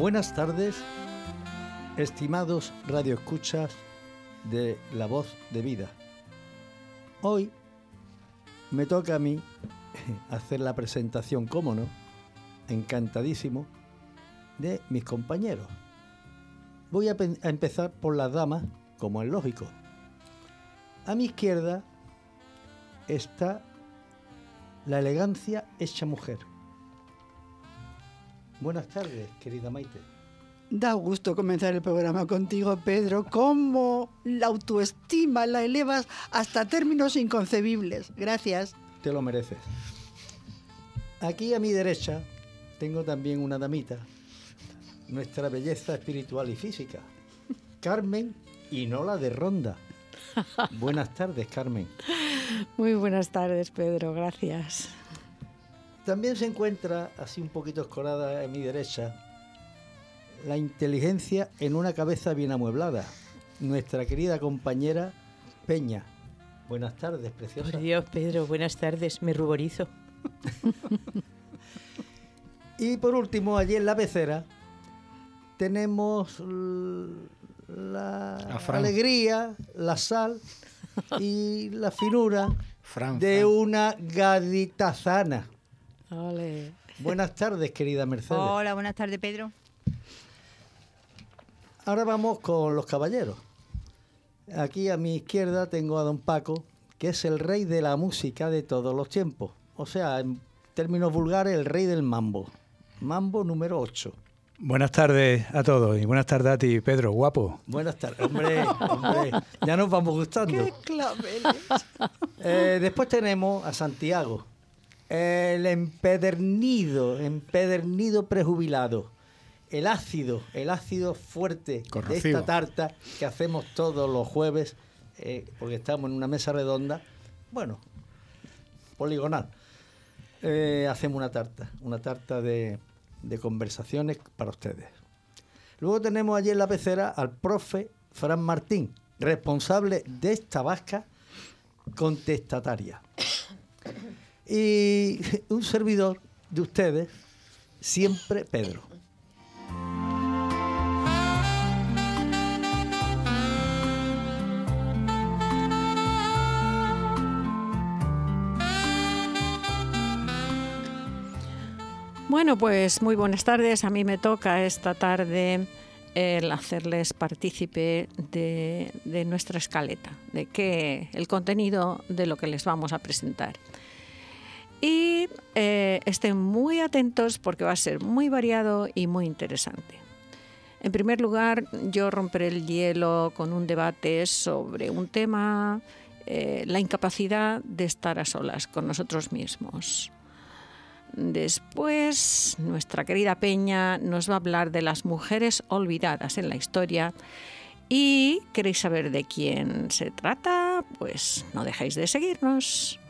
Buenas tardes, estimados radioescuchas de La Voz de Vida. Hoy me toca a mí hacer la presentación, cómo no, encantadísimo, de mis compañeros. Voy a, a empezar por las damas, como es lógico. A mi izquierda está la elegancia hecha mujer. Buenas tardes, querida Maite. Da gusto comenzar el programa contigo, Pedro. ¿Cómo la autoestima la elevas hasta términos inconcebibles? Gracias. Te lo mereces. Aquí a mi derecha tengo también una damita, nuestra belleza espiritual y física, Carmen y no la de Ronda. Buenas tardes, Carmen. Muy buenas tardes, Pedro, gracias. También se encuentra, así un poquito escorada a mi derecha, la inteligencia en una cabeza bien amueblada. Nuestra querida compañera Peña. Buenas tardes, preciosa. Por Dios, Pedro, buenas tardes, me ruborizo. y por último, allí en la pecera, tenemos la alegría, la sal y la finura de una gaditazana. Buenas tardes, querida Mercedes. Hola, buenas tardes, Pedro. Ahora vamos con los caballeros. Aquí a mi izquierda tengo a don Paco, que es el rey de la música de todos los tiempos. O sea, en términos vulgares, el rey del mambo. Mambo número 8. Buenas tardes a todos y buenas tardes a ti, Pedro, guapo. Buenas tardes, hombre, hombre ya nos vamos gustando. ¡Qué claveles! Eh, después tenemos a Santiago, el empedernido, empedernido prejubilado, el ácido, el ácido fuerte de esta tarta que hacemos todos los jueves, eh, porque estamos en una mesa redonda, bueno, poligonal. Eh, hacemos una tarta, una tarta de de conversaciones para ustedes. Luego tenemos allí en la pecera al profe Fran Martín, responsable de esta vasca contestataria. Y un servidor de ustedes, siempre Pedro. Bueno, pues muy buenas tardes. A mí me toca esta tarde el hacerles partícipe de, nuestra escaleta, de qué el contenido de lo que les vamos a presentar. Y eh, estén muy atentos porque va a ser muy variado y muy interesante. En primer lugar, yo romperé el hielo con un debate sobre un tema, eh, la incapacidad de estar a solas con nosotros mismos. Después, nuestra querida Peña nos va a hablar de las mujeres olvidadas en la historia. ¿Y queréis saber de quién se trata? Pues no dejéis de seguirnos.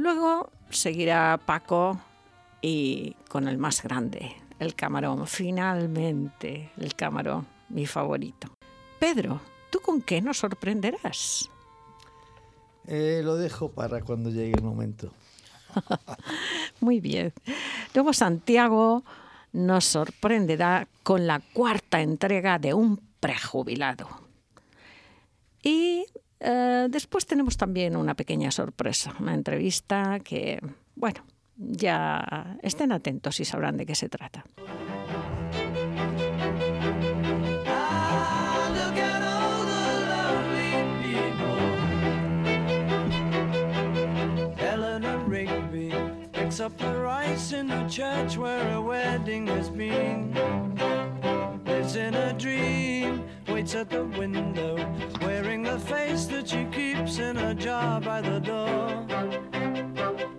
Luego seguirá Paco y con el más grande, el camarón. Finalmente, el camarón, mi favorito. Pedro, ¿tú con qué nos sorprenderás? Eh, lo dejo para cuando llegue el momento. Muy bien. Luego Santiago nos sorprenderá con la cuarta entrega de Un prejubilado. Y eh, después tenemos también una pequeña sorpresa, una entrevista que, bueno, ya estén atentos y sabrán de qué se trata. up the rice in the church where a wedding has been. Lives in a dream, waits at the window, wearing the face that she keeps in a jar by the door.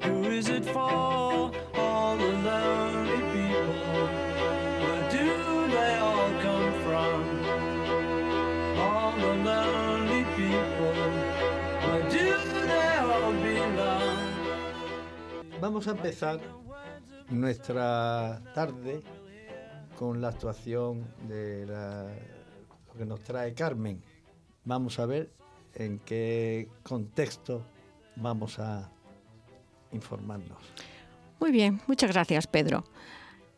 Who is it for? All the lonely people. Where do they all come from? All the lonely people. Where do they all belong? Vamos a empezar nuestra tarde con la actuación de lo que nos trae Carmen. Vamos a ver en qué contexto vamos a informarnos. Muy bien, muchas gracias Pedro.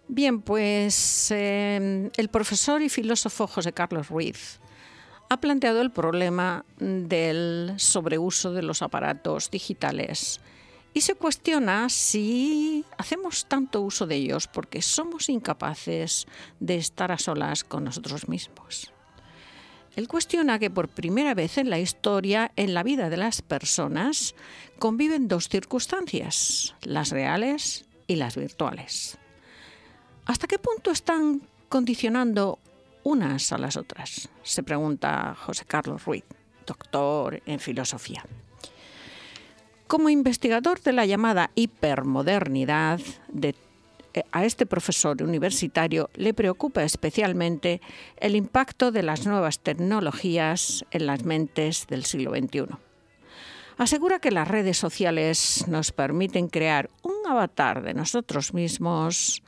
Bien, pues eh, el profesor y filósofo José Carlos Ruiz ha planteado el problema del sobreuso de los aparatos digitales y se cuestiona si hacemos tanto uso de ellos porque somos incapaces de estar a solas con nosotros mismos. Él cuestiona que por primera vez en la historia, en la vida de las personas, conviven dos circunstancias, las reales y las virtuales. ¿Hasta qué punto están condicionando unas a las otras? Se pregunta José Carlos Ruiz, doctor en filosofía. Como investigador de la llamada hipermodernidad, eh, a este profesor universitario le preocupa especialmente el impacto de las nuevas tecnologías en las mentes del siglo XXI. Asegura que las redes sociales nos permiten crear un avatar de nosotros mismos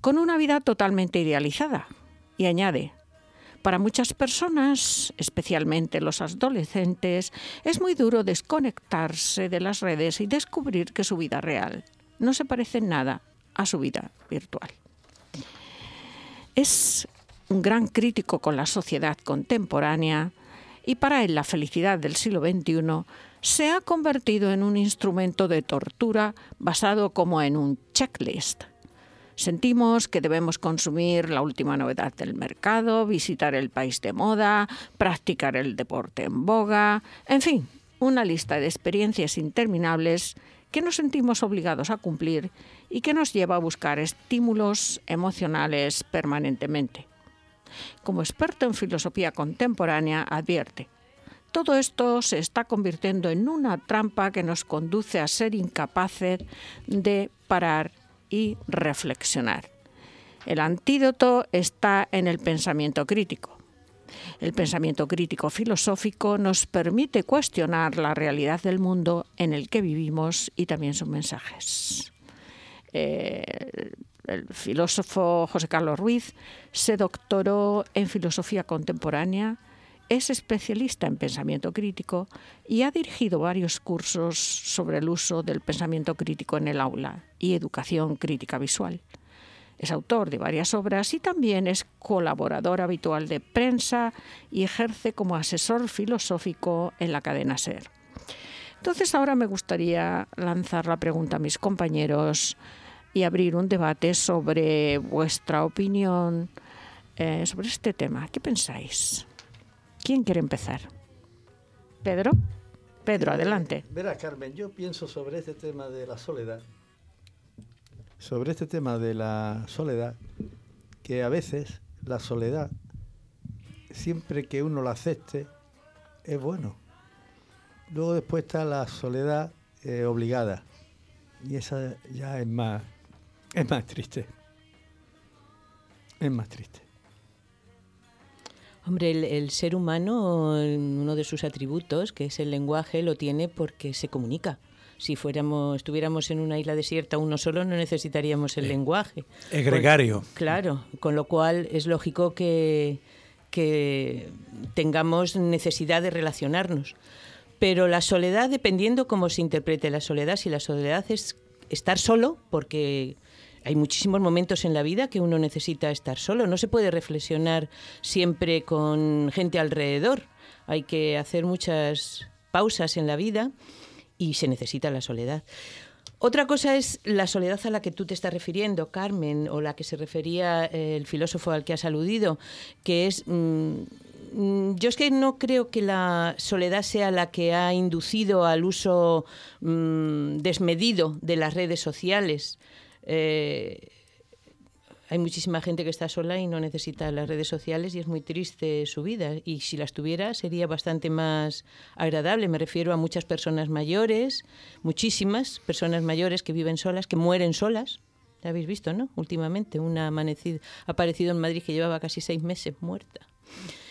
con una vida totalmente idealizada. Y añade, para muchas personas, especialmente los adolescentes, es muy duro desconectarse de las redes y descubrir que su vida real no se parece en nada a su vida virtual. Es un gran crítico con la sociedad contemporánea y para él la felicidad del siglo XXI se ha convertido en un instrumento de tortura basado como en un checklist Sentimos que debemos consumir la última novedad del mercado, visitar el país de moda, practicar el deporte en boga, en fin, una lista de experiencias interminables que nos sentimos obligados a cumplir y que nos lleva a buscar estímulos emocionales permanentemente. Como experto en filosofía contemporánea, advierte, todo esto se está convirtiendo en una trampa que nos conduce a ser incapaces de parar y reflexionar. El antídoto está en el pensamiento crítico. El pensamiento crítico filosófico nos permite cuestionar la realidad del mundo en el que vivimos y también sus mensajes. Eh, el filósofo José Carlos Ruiz se doctoró en filosofía contemporánea, es especialista en pensamiento crítico y ha dirigido varios cursos sobre el uso del pensamiento crítico en el aula y educación crítica visual. Es autor de varias obras y también es colaborador habitual de prensa y ejerce como asesor filosófico en la cadena SER. Entonces ahora me gustaría lanzar la pregunta a mis compañeros y abrir un debate sobre vuestra opinión eh, sobre este tema. ¿Qué pensáis? ¿Quién quiere empezar? ¿Pedro? Pedro, adelante. verá, Carmen, yo pienso sobre este tema de la soledad. Sobre este tema de la soledad, que a veces la soledad, siempre que uno la acepte, es bueno. Luego después está la soledad eh, obligada. Y esa ya es más, es más triste. Es más triste. Hombre, el, ser humano, uno de sus atributos, que es el lenguaje, lo tiene porque se comunica. Si fuéramos, estuviéramos en una isla desierta uno solo, no necesitaríamos el lenguaje. Es gregario. claro, con lo cual es lógico que, que tengamos necesidad de relacionarnos. Pero la soledad, dependiendo cómo se interprete la soledad, si la soledad es estar solo, porque hay muchísimos momentos en la vida que uno necesita estar solo. No se puede reflexionar siempre con gente alrededor. Hay que hacer muchas pausas en la vida y se necesita la soledad. Otra cosa es la soledad a la que tú te estás refiriendo, Carmen, o la que se refería eh, el filósofo al que has aludido, que es... Mm, mm, yo es que no creo que la soledad sea la que ha inducido al uso mm, desmedido de las redes sociales. Eh, hay muchísima gente que está sola y no necesita las redes sociales y es muy triste su vida. Y si las tuviera sería bastante más agradable. Me refiero a muchas personas mayores, muchísimas personas mayores que viven solas, que mueren solas. Ya habéis visto, ¿no? Últimamente, una amanecido, ha aparecido en Madrid que llevaba casi seis meses muerta.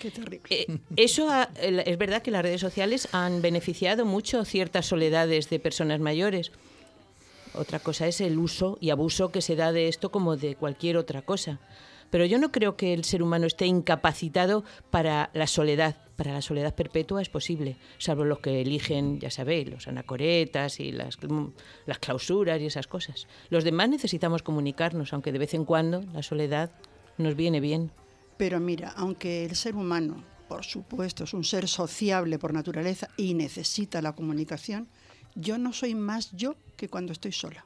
Qué terrible. Eh, eso es verdad que las redes sociales han beneficiado mucho ciertas soledades de personas mayores Otra cosa es el uso y abuso que se da de esto como de cualquier otra cosa. Pero yo no creo que el ser humano esté incapacitado para la soledad. Para la soledad perpetua es posible, salvo los que eligen, ya sabéis, los anacoretas y las, las clausuras y esas cosas. Los demás necesitamos comunicarnos, aunque de vez en cuando la soledad nos viene bien. Pero mira, aunque el ser humano, por supuesto, es un ser sociable por naturaleza y necesita la comunicación, yo no soy más yo que cuando estoy sola.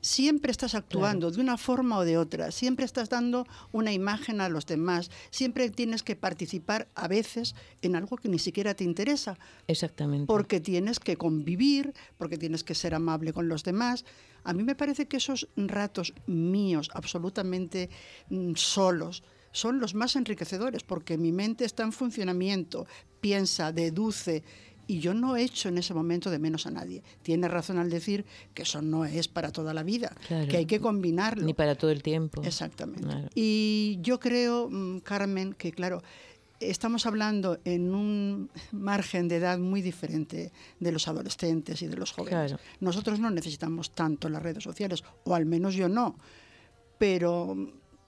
Siempre estás actuando de una forma o de otra, siempre estás dando una imagen a los demás, siempre tienes que participar a veces en algo que ni siquiera te interesa. Exactamente. Porque tienes que convivir, porque tienes que ser amable con los demás. A mí me parece que esos ratos míos, absolutamente mm, solos, son los más enriquecedores, porque mi mente está en funcionamiento, piensa, deduce, y yo no he hecho en ese momento de menos a nadie. Tiene razón al decir que eso no es para toda la vida, que hay que combinarlo. Ni para todo el tiempo. Exactamente. Y yo creo, mm, Carmen, que claro, estamos hablando en un margen de edad muy diferente de los adolescentes y de los jóvenes. Nosotros no necesitamos tanto las redes sociales, o al menos yo no, pero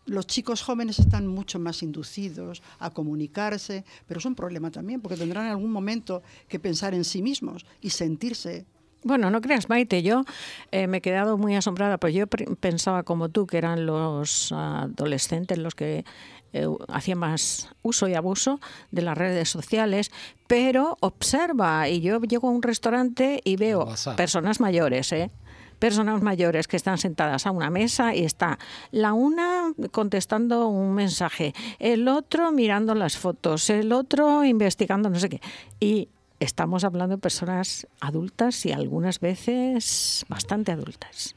los chicos jóvenes están mucho más inducidos a comunicarse, pero es un problema también, porque tendrán en algún momento que pensar en sí mismos y sentirse bueno, no creas, Maite, yo eh, me he quedado muy asombrada, pues yo pensaba como tú, que eran los adolescentes los que eh, hacían más uso y abuso de las redes sociales, pero observa, y yo llego a un restaurante y veo personas mayores, ¿eh? Personas mayores que están sentadas a una mesa y está la una contestando un mensaje, el otro mirando las fotos, el otro investigando no sé qué. Y estamos hablando de personas adultas y algunas veces bastante adultas.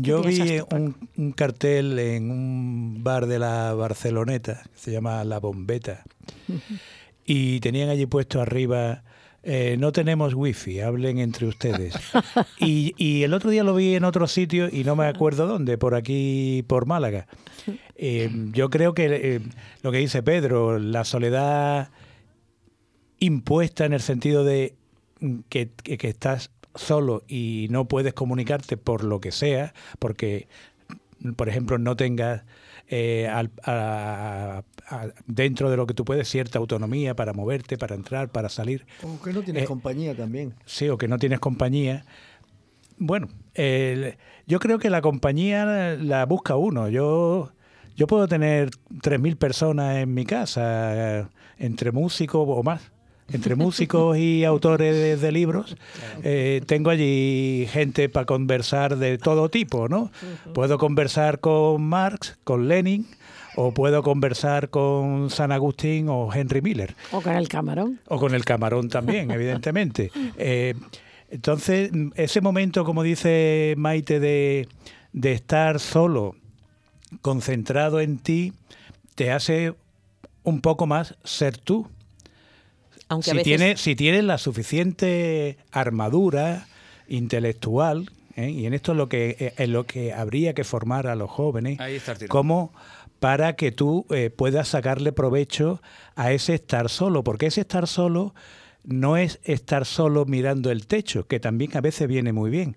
Yo vi un, cartel en un bar de la Barceloneta, que se llama La Bombeta, y tenían allí puesto arriba eh, no tenemos wifi, hablen entre ustedes. Y, el otro día lo vi en otro sitio y no me acuerdo dónde, por aquí, por Málaga. Eh, yo creo que eh, lo que dice Pedro, la soledad impuesta en el sentido de que, estás solo y no puedes comunicarte por lo que sea, porque, por ejemplo, no tengas al, dentro de lo que tú puedes, cierta autonomía para moverte, para entrar, para salir. O que no tienes eh, compañía también. Sí, o que no tienes compañía. Bueno, yo creo que la compañía la busca uno. Yo, yo puedo tener 3.000 personas en mi casa, eh, entre músicos o más entre músicos y autores de, libros, eh, tengo allí gente para conversar de todo tipo, ¿no? Puedo conversar con Marx, con Lenin, o puedo conversar con San Agustín o Henry Miller. O con el camarón. O con el camarón también, evidentemente. Eh, entonces, ese momento, como dice Maite, de, estar solo, concentrado en ti, te hace un poco más ser tú. Aunque si, tienes, si tienes la suficiente armadura intelectual, ¿eh? y en esto es lo que eh, es lo que habría que formar a los jóvenes, como para que tú eh, puedas sacarle provecho a ese estar solo, porque ese estar solo no es estar solo mirando el techo, que también a veces viene muy bien,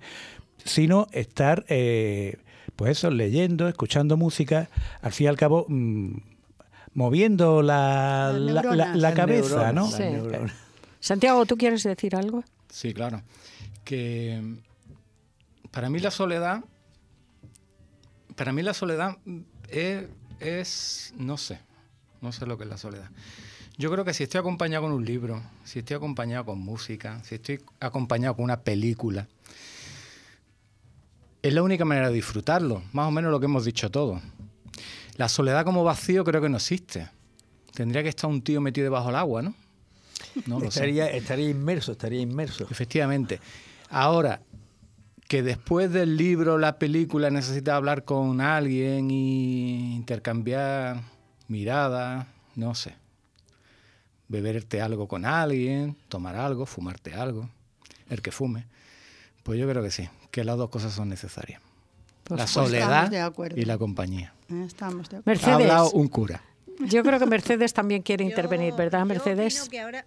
sino estar, eh, pues eso, leyendo, escuchando música, al fin y al cabo, mm, moviendo la, la, cabeza, ¿no? Santiago, ¿tú quieres decir algo? Sí, claro. Que para mí la soledad, para mí la soledad es es, no sé, no sé lo que es la soledad. Yo creo que si estoy acompañado con un libro, si estoy acompañado con música, si estoy acompañado con una película, es la única manera de disfrutarlo, más o menos lo que hemos dicho todos. La soledad como vacío creo que no existe. Tendría que estar un tío metido debajo del agua, ¿no? no estaría, estaría inmerso, estaría inmerso. Efectivamente. Ahora, que después del libro, la película, necesitas hablar con alguien y intercambiar miradas, no sé. Beberte algo con alguien, tomar algo, fumarte algo, el que fume. Pues yo creo que sí, que las dos cosas son necesarias. Pues la soledad y la compañía. Estamos de Mercedes. Ha hablado un cura. Yo creo que Mercedes también quiere intervenir, ¿verdad, Mercedes? que ahora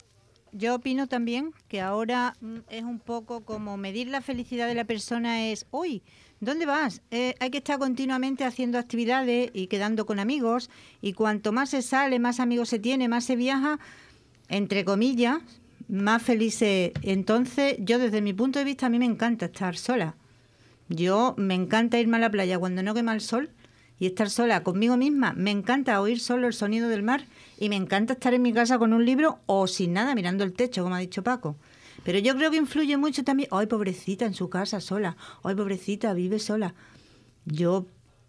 yo opino también que ahora mm, es un poco como medir la felicidad de la persona es, uy, ¿dónde vas? Eh, hay que estar continuamente haciendo actividades y quedando con amigos y cuanto más se sale, más amigos se tiene, más se viaja, entre comillas, más feliz se... Entonces, yo desde mi punto de vista, a mí me encanta estar sola. Yo me encanta irme a la playa cuando no quema el sol y estar sola conmigo misma. Me encanta oír solo el sonido del mar y me encanta estar en mi casa con un libro o sin nada mirando el techo, como ha dicho Paco. Pero yo creo que influye mucho también, ay, pobrecita, en su casa sola, ay, pobrecita, vive sola. Yo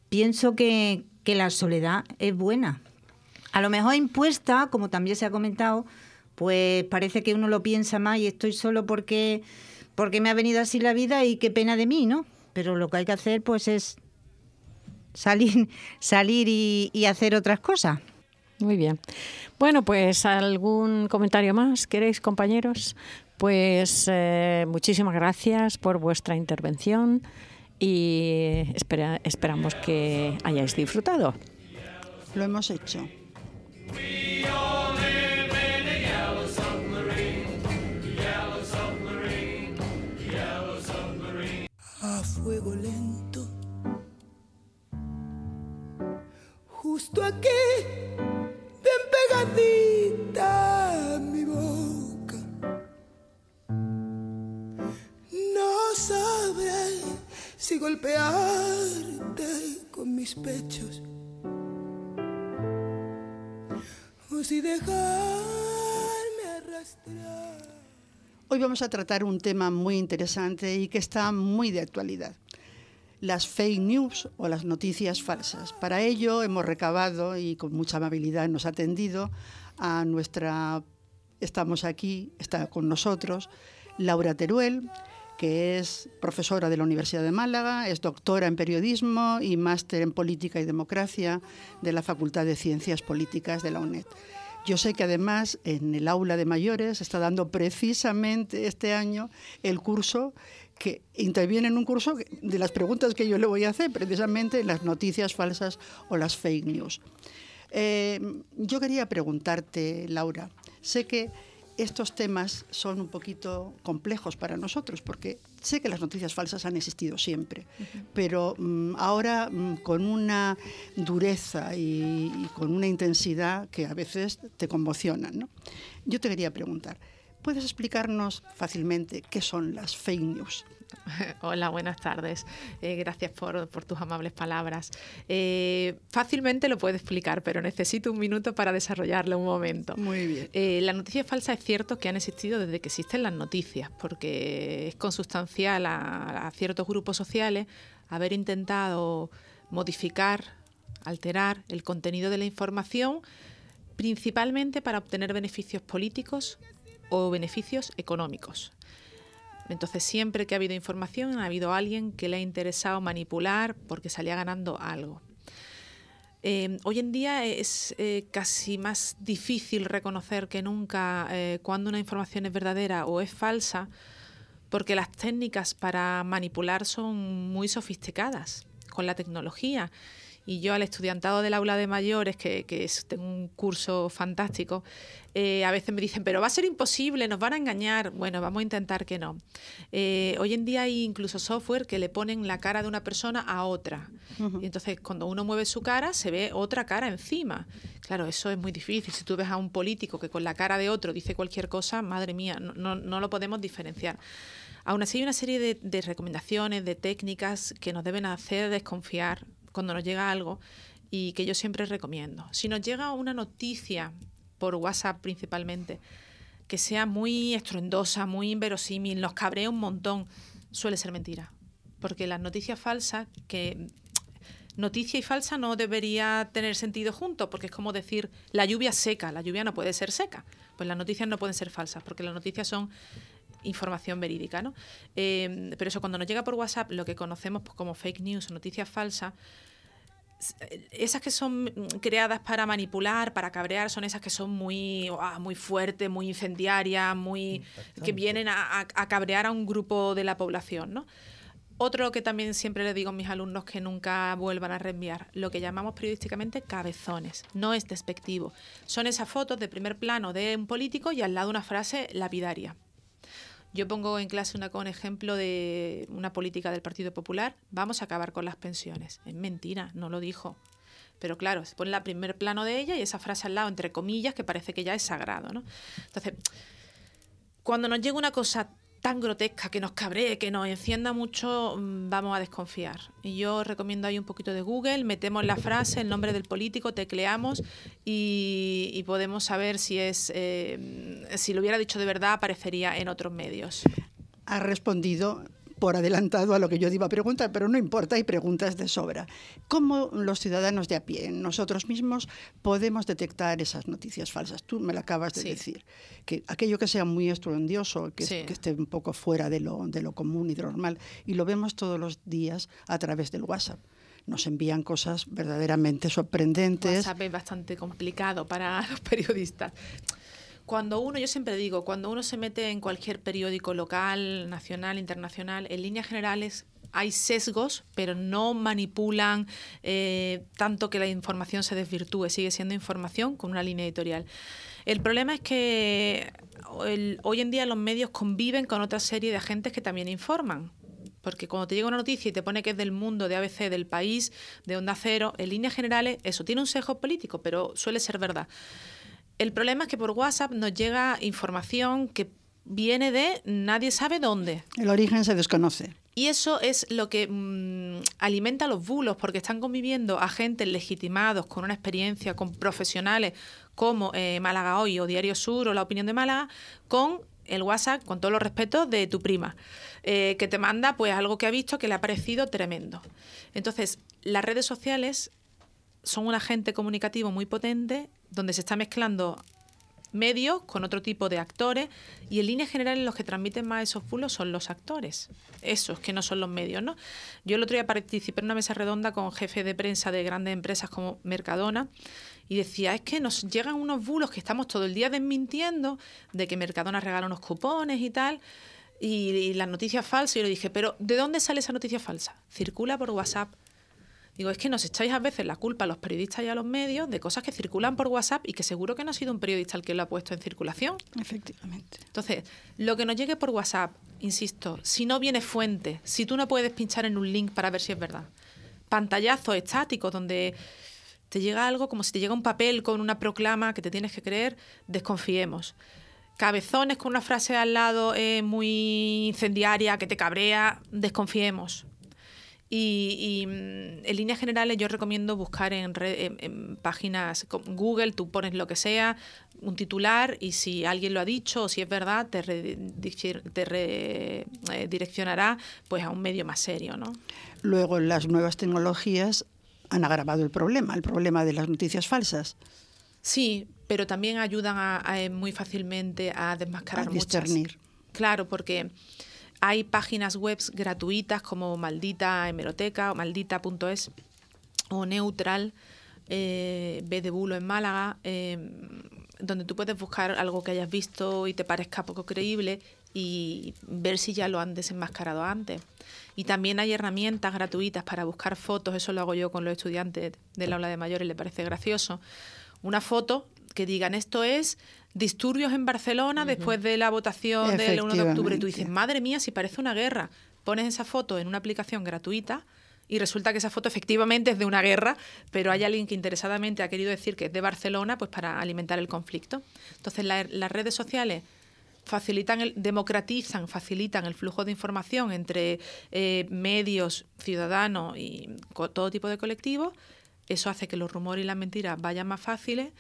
pienso que, que la soledad es buena. A lo mejor impuesta, como también se ha comentado, pues parece que uno lo piensa más y estoy solo porque, porque me ha venido así la vida y qué pena de mí, ¿no? Pero lo que hay que hacer pues es salir, salir y, hacer otras cosas. Muy bien. Bueno, pues algún comentario más, ¿queréis, compañeros? Pues eh, muchísimas gracias por vuestra intervención y esperamos que hayáis disfrutado. Lo hemos hecho. A fuego lento justo aquí, bien pegadita mi boca. No sabré si golpearte con mis pechos o si dejarme arrastrar. Hoy vamos a tratar un tema muy interesante y que está muy de actualidad las fake news o las noticias falsas. Para ello hemos recabado y con mucha amabilidad nos ha atendido a nuestra, estamos aquí, está con nosotros, Laura Teruel, que es profesora de la Universidad de Málaga, es doctora en periodismo y máster en política y democracia de la Facultad de Ciencias Políticas de la UNED. Yo sé que además en el aula de mayores está dando precisamente este año el curso que interviene en un curso de las preguntas que yo le voy a hacer, precisamente las noticias falsas o las fake news. Eh, yo quería preguntarte, Laura, sé que estos temas son un poquito complejos para nosotros, porque sé que las noticias falsas han existido siempre, pero mm, ahora mm, con una dureza y, y, con una intensidad que a veces te conmocionan. ¿no? Yo te quería preguntar, ¿Puedes explicarnos fácilmente qué son las fake news? Hola, buenas tardes. Eh, gracias por, tus amables palabras. Eh, fácilmente lo puedo explicar, pero necesito un minuto para desarrollarlo un momento. Muy bien. Eh, la noticia falsa es cierto que han existido desde que existen las noticias, porque es consustancial a ciertos grupos sociales haber intentado modificar, alterar el contenido de la información principalmente para obtener beneficios políticos o beneficios económicos. Entonces, siempre que ha habido información, ha habido alguien que le ha interesado manipular porque salía ganando algo. Eh, hoy en día es eh, casi más difícil reconocer que nunca eh, cuando una información es verdadera o es falsa, porque las técnicas para manipular son muy sofisticadas con la tecnología y yo al estudiantado del aula de mayores, que, que es, tengo un curso fantástico, eh, a veces me dicen, pero va a ser imposible, nos van a engañar. Bueno, vamos a intentar que no. Eh, hoy en día hay incluso software que le ponen la cara de una persona a otra. Y entonces cuando uno mueve su cara, se ve otra cara encima. Claro, eso es muy difícil. Si tú ves a un político que con la cara de otro dice cualquier cosa, madre mía, no, no, lo podemos diferenciar. Aún así hay una serie de, de recomendaciones, de técnicas que nos deben hacer desconfiar cuando nos llega algo y que yo siempre recomiendo. Si nos llega una noticia por WhatsApp principalmente, que sea muy estruendosa, muy inverosímil, nos cabrea un montón, suele ser mentira. Porque las noticias falsas, que noticia y falsa no debería tener sentido junto, porque es como decir la lluvia seca, la lluvia no puede ser seca. Pues las noticias no pueden ser falsas, porque las noticias son información verídica, ¿no? Eh, pero eso, cuando nos llega por WhatsApp, lo que conocemos como fake news o noticias falsas, esas que son creadas para manipular, para cabrear, son esas que son muy, muy fuertes, muy incendiarias, muy que vienen a, cabrear a un grupo de la población, ¿no? Otro que también siempre le digo a mis alumnos que nunca vuelvan a reenviar, lo que llamamos periodísticamente cabezones, no es despectivo. Son esas fotos de primer plano de un político y al lado una frase lapidaria. Yo pongo en clase una, con ejemplo de una política del Partido Popular, vamos a acabar con las pensiones. Es mentira, no lo dijo. Pero claro, se pone la primer plano de ella y esa frase al lado, entre comillas, que parece que ya es sagrado. ¿no? Entonces, cuando nos llega una cosa tan grotesca, que nos cabree, que nos encienda mucho, mm, vamos a desconfiar. Y yo recomiendo ahí un poquito de Google, metemos la frase, el nombre del político, tecleamos y, podemos saber si es eh, si lo hubiera dicho de verdad aparecería en otros medios. Ha respondido por adelantado a lo que yo iba a preguntar, pero no importa, hay preguntas de sobra. ¿Cómo los ciudadanos de a pie, nosotros mismos, podemos detectar esas noticias falsas? Tú me lo acabas de decir, que aquello que sea muy estrondioso, que, que, esté un poco fuera de lo, de lo común y de lo normal, y lo vemos todos los días a través del WhatsApp nos envían cosas verdaderamente sorprendentes. WhatsApp es bastante complicado para los periodistas cuando uno, yo siempre digo, cuando uno se mete en cualquier periódico local, nacional, internacional, en líneas generales hay sesgos, pero no manipulan eh, tanto que la información se desvirtúe, sigue siendo información con una línea editorial. El problema es que hoy en día los medios conviven con otra serie de agentes que también informan. Porque cuando te llega una noticia y te pone que es del mundo, de ABC, del país, de Onda Cero, en líneas generales, eso tiene un sesgo político, pero suele ser verdad. El problema es que por WhatsApp nos llega información que viene de nadie sabe dónde. El origen se desconoce. Y eso es lo que mm, alimenta los bulos, porque están conviviendo agentes legitimados con una experiencia, con profesionales como eh, Málaga Hoy o Diario Sur o La Opinión de Málaga, con el WhatsApp, con todos los respetos, de tu prima, eh, que te manda pues algo que ha visto que le ha parecido tremendo. Entonces, las redes sociales son un agente comunicativo muy potente donde se está mezclando medios con otro tipo de actores y en líneas generales los que transmiten más esos bulos son los actores, esos que no son los medios, ¿no? Yo el otro día participé en una mesa redonda con jefes de prensa de grandes empresas como Mercadona y decía, es que nos llegan unos bulos que estamos todo el día desmintiendo de que Mercadona regala unos cupones y tal. Y, y las noticias falsas, y yo le dije, pero ¿de dónde sale esa noticia falsa? Circula por WhatsApp, Digo, es que nos echáis a veces la culpa a los periodistas y a los medios de cosas que circulan por WhatsApp y que seguro que no ha sido un periodista el que lo ha puesto en circulación. Efectivamente. Entonces, lo que nos llegue por WhatsApp, insisto, si no viene fuente, si tú no puedes pinchar en un link para ver si es verdad, pantallazos estáticos donde te llega algo como si te llega un papel con una proclama que te tienes que creer, desconfiemos. Cabezones con una frase al lado eh, muy incendiaria que te cabrea, desconfiemos. Y, mm, en líneas generales yo recomiendo buscar en, en, páginas Google, tú pones lo que sea, un titular y si alguien lo ha dicho o si es verdad, te, redireccionará eh, pues a un medio más serio. ¿no? Luego las nuevas tecnologías han agravado el problema, el problema de las noticias falsas. Sí, pero también ayudan a, eh, muy fácilmente a desmascarar a discernir. Claro, porque hay páginas web gratuitas como Maldita Hemeroteca o maldita.es o Neutral, eh, B de Bulo en Málaga, em, donde tú puedes buscar algo que hayas visto y te parezca poco creíble y ver si ya lo han desenmascarado antes. Y también hay herramientas gratuitas para buscar fotos, eso lo hago yo con los estudiantes del aula de mayores, les parece gracioso. Una foto que digan esto es disturbios en Barcelona después de la votación del 1 de octubre. Tú dices, madre mía, si parece una guerra. Pones esa foto en una aplicación gratuita y resulta que esa foto efectivamente es de una guerra, pero hay alguien que interesadamente ha querido decir que es de Barcelona pues para alimentar el conflicto. Entonces las redes sociales facilitan, el, democratizan, facilitan el flujo de información entre eh, medios, ciudadanos y todo tipo de colectivos. Eso hace que los rumores y las mentiras vayan más fáciles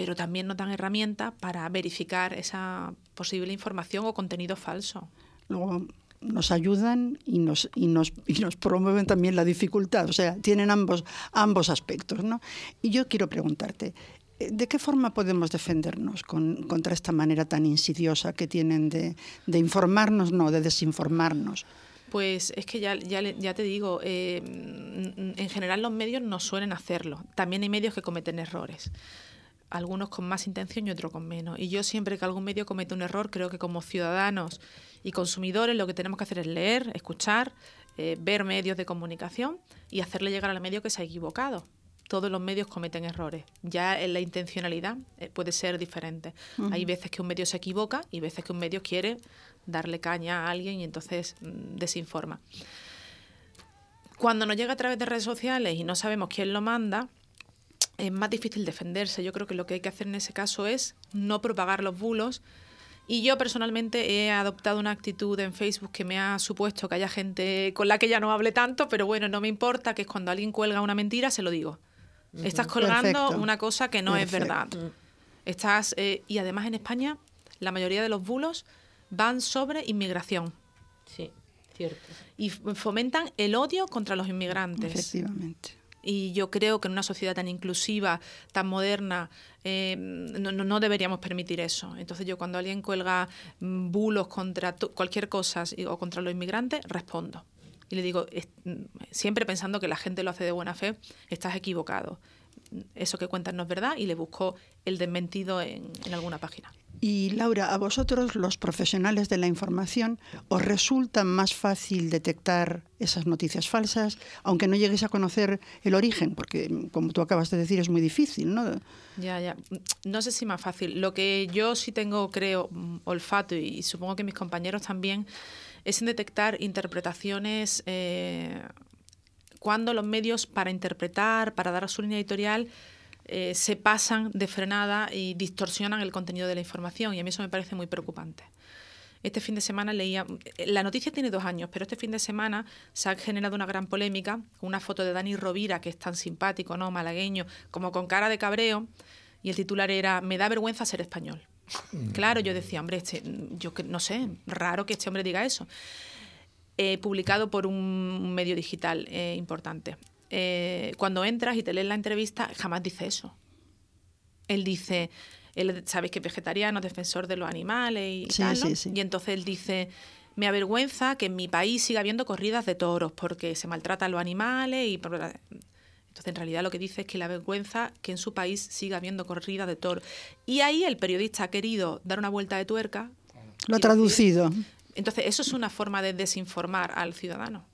pero también nos dan herramientas para verificar esa posible información o contenido falso. Luego nos ayudan y nos, y nos, y nos promueven también la dificultad, o sea, tienen ambos, ambos aspectos. ¿no? Y yo quiero preguntarte, eh, ¿de qué forma podemos defendernos con, contra esta manera tan insidiosa que tienen de, de informarnos, no, de desinformarnos? Pues es que ya, ya, ya te digo, eh, en general los medios no suelen hacerlo. También hay medios que cometen errores algunos con más intención y otros con menos. Y yo siempre que algún medio comete un error, creo que como ciudadanos y consumidores lo que tenemos que hacer es leer, escuchar eh, ver medios de comunicación y hacerle llegar al medio que se ha equivocado. Todos los medios cometen errores. Ya en la intencionalidad eh, puede ser diferente. Hay veces que un medio se equivoca y veces que un medio quiere darle caña a alguien y entonces mm, desinforma. Cuando nos llega a través de redes sociales y no sabemos quién lo manda, es más difícil defenderse. Yo creo que lo que hay que hacer en ese caso es no propagar los bulos. Y yo personalmente he adoptado una actitud en Facebook que me ha supuesto que haya gente con la que ya no hable tanto, pero bueno, no me importa, que es cuando alguien cuelga una mentira, se lo digo. Estás colgando una cosa que no es verdad. Estás, eh, y además en España, la mayoría de los bulos van sobre inmigración. Sí, cierto. Y fomentan el odio contra los inmigrantes. Efectivamente. Y yo creo que en una sociedad tan inclusiva, tan moderna, eh, no, no, deberíamos permitir eso. Entonces yo cuando alguien cuelga mm, bulos contra cualquier cosa o contra los inmigrantes, respondo. Y le digo, mm, siempre pensando que la gente lo hace de buena fe, estás equivocado. Eso que cuentas no es verdad y le busco el desmentido en alguna página. Y Laura, a vosotros los profesionales de la información, ¿os resulta más fácil detectar esas noticias falsas, aunque no lleguéis a conocer el origen? Porque, como tú acabas de decir, es muy difícil, ¿no? Ya, ya. No sé si más fácil. Lo que yo sí tengo, creo, olfato y supongo que mis compañeros también, es en detectar interpretaciones. Eh, cuando los medios, para interpretar, para dar a su línea editorial, eh, se pasan de frenada y distorsionan el contenido de la información y a mí eso me parece muy preocupante. Este fin de semana leía, la noticia tiene dos años, pero este fin de semana se ha generado una gran polémica con una foto de Dani Rovira, que es tan simpático, ¿no? Malagueño, como con cara de cabreo, y el titular era Me da vergüenza ser español. Mm. Claro, yo decía, hombre, este, yo no sé, raro que este hombre diga eso. Eh, publicado por un medio digital eh, importante. Eh, cuando entras y te lees la entrevista, jamás dice eso. Él dice, él sabéis que es vegetariano, defensor de los animales y tal, Y entonces él dice, me avergüenza que en mi país siga habiendo corridas de toros porque se maltratan los animales y entonces en realidad lo que dice es que la vergüenza que en su país siga habiendo corridas de toros. Y ahí el periodista ha querido dar una vuelta de tuerca. Lo ha traducido. Entonces eso es una forma de desinformar al ciudadano.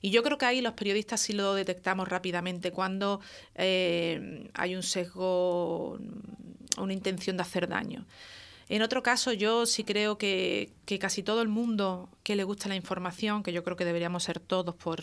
Y yo creo que ahí los periodistas sí lo detectamos rápidamente cuando eh, hay un sesgo, una intención de hacer daño. En otro caso, yo sí creo que, casi todo el mundo que le gusta la información, que yo creo que deberíamos ser todos por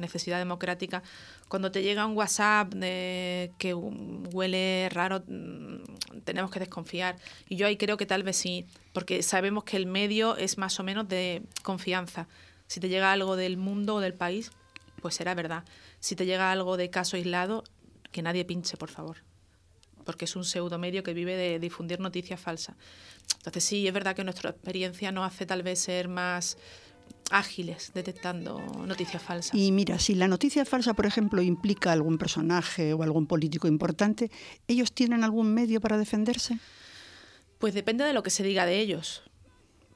necesidad democrática, cuando te llega un WhatsApp de que huele raro, mm, tenemos que desconfiar. Y yo ahí creo que tal vez sí, porque sabemos que el medio es más o menos de confianza. Si te llega algo del mundo o del país, pues será verdad. Si te llega algo de caso aislado, que nadie pinche, por favor. Porque es un pseudo medio que vive de difundir noticias falsas. Entonces sí, es verdad que nuestra experiencia nos hace tal vez ser más ágiles detectando noticias falsas. Y mira, si la noticia falsa, por ejemplo, implica algún personaje o algún político importante, ¿ellos tienen algún medio para defenderse? Pues depende de lo que se diga de ellos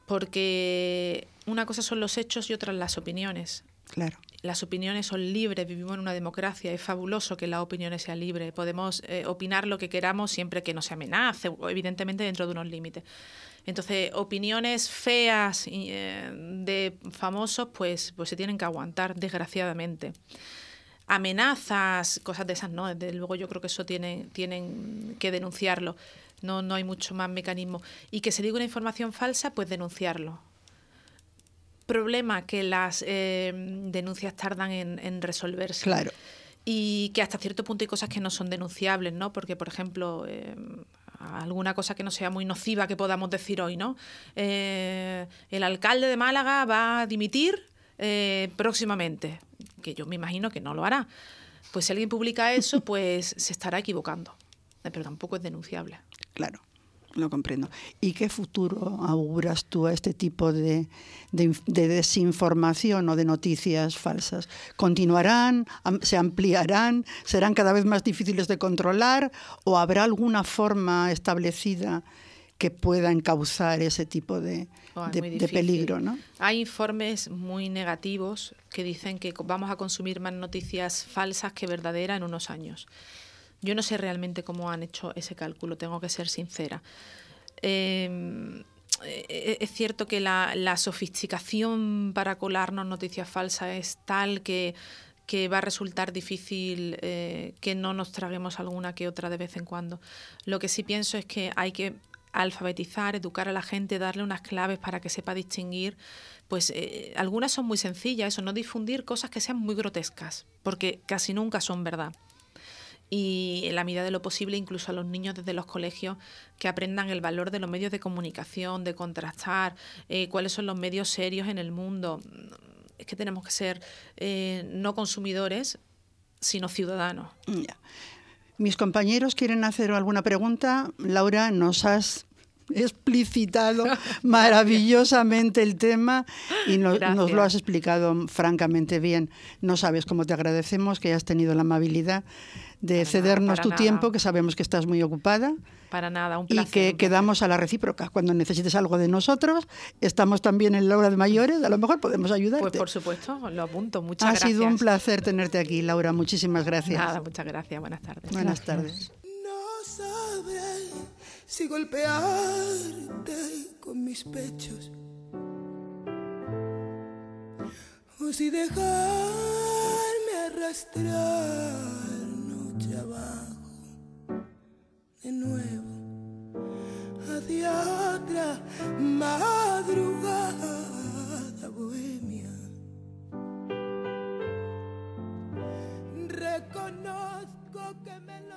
porque una cosa son los hechos y otra las opiniones. Claro. Las opiniones son libres, vivimos en una democracia, es fabuloso que las opiniones sean libres, podemos eh, opinar lo que queramos siempre que no se amenace, evidentemente dentro de unos límites. Entonces, opiniones feas eh, de famosos, pues, pues se tienen que aguantar, desgraciadamente. Amenazas, cosas de esas, no, desde luego yo creo que eso tienen, tienen que denunciarlo no, no hay mucho más mecanismo. Y que se diga una información falsa, pues denunciarlo. Problema que las eh, denuncias tardan en, resolverse. Claro. Y que hasta cierto punto hay cosas que no son denunciables, ¿no? Porque, por ejemplo, eh, alguna cosa que no sea muy nociva que podamos decir hoy, ¿no? Eh, el alcalde de Málaga va a dimitir próximamente, que yo me imagino que no lo hará. Pues si alguien publica eso, pues se estará equivocando, pero tampoco es denunciable. Claro, lo comprendo. ¿Y qué futuro auguras tú a este tipo de, desinformación o de noticias falsas? ¿Continuarán? ¿Se ampliarán? ¿Serán cada vez más difíciles de controlar? ¿O habrá alguna forma establecida que pueda encauzar ese tipo de, oh, de peligro? ¿no? Hay informes muy negativos que dicen que vamos a consumir más noticias falsas que verdaderas en unos años. Yo no sé realmente cómo han hecho ese cálculo, tengo que ser sincera. Em, eh, es cierto que la, sofisticación para colarnos noticias falsas es tal que, va a resultar difícil eh, que no nos traguemos alguna que otra de vez en cuando. Lo que sí pienso es que hay que alfabetizar, educar a la gente, darle unas claves para que sepa distinguir. Pues eh, algunas son muy sencillas, eso, no difundir cosas que sean muy grotescas, porque casi nunca son verdad y en la medida de lo posible incluso a los niños desde los colegios que aprendan el valor de los medios de comunicación, de contrastar eh, cuáles son los medios serios en el mundo. Es que tenemos que ser eh, no consumidores, sino ciudadanos. Mis compañeros quieren hacer alguna pregunta. Laura, nos has explicitado maravillosamente el tema y nos, lo has explicado francamente bien. No sabes cómo te agradecemos que hayas tenido la amabilidad de cedernos tu tiempo, que sabemos que estás muy ocupada. Para nada, un placer. Y que quedamos a la recíproca. Cuando necesites algo de nosotros, estamos también en la hora de mayores, a lo mejor podemos ayudarte. Pues por supuesto, lo apunto. Muchas ha gracias. Ha sido un placer tenerte aquí, Laura. Muchísimas gracias. Nada, muchas gracias. Buenas tardes. Buenas tardes. No si golpearte con mis pechos o si dejarme arrastrar abajo de nuevo hacia otra madrugada bohemia. Reconozco que me lo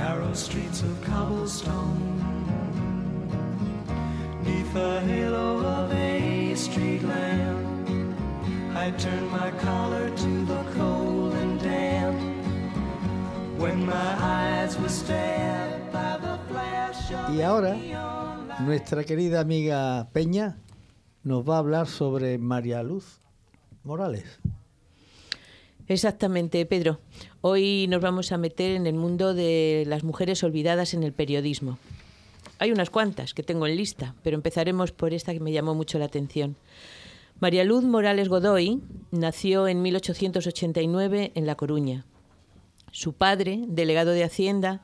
narrow streets of cobblestone. Neath the halo of a street lamp, I turned my collar to the cold Y ahora, nuestra querida amiga Peña nos va a hablar sobre María Luz Morales. Exactamente, Pedro. Hoy nos vamos a meter en el mundo de las mujeres olvidadas en el periodismo. Hay unas cuantas que tengo en lista, pero empezaremos por esta que me llamó mucho la atención. María Luz Morales Godoy nació en 1889 en La Coruña. Su padre, delegado de Hacienda,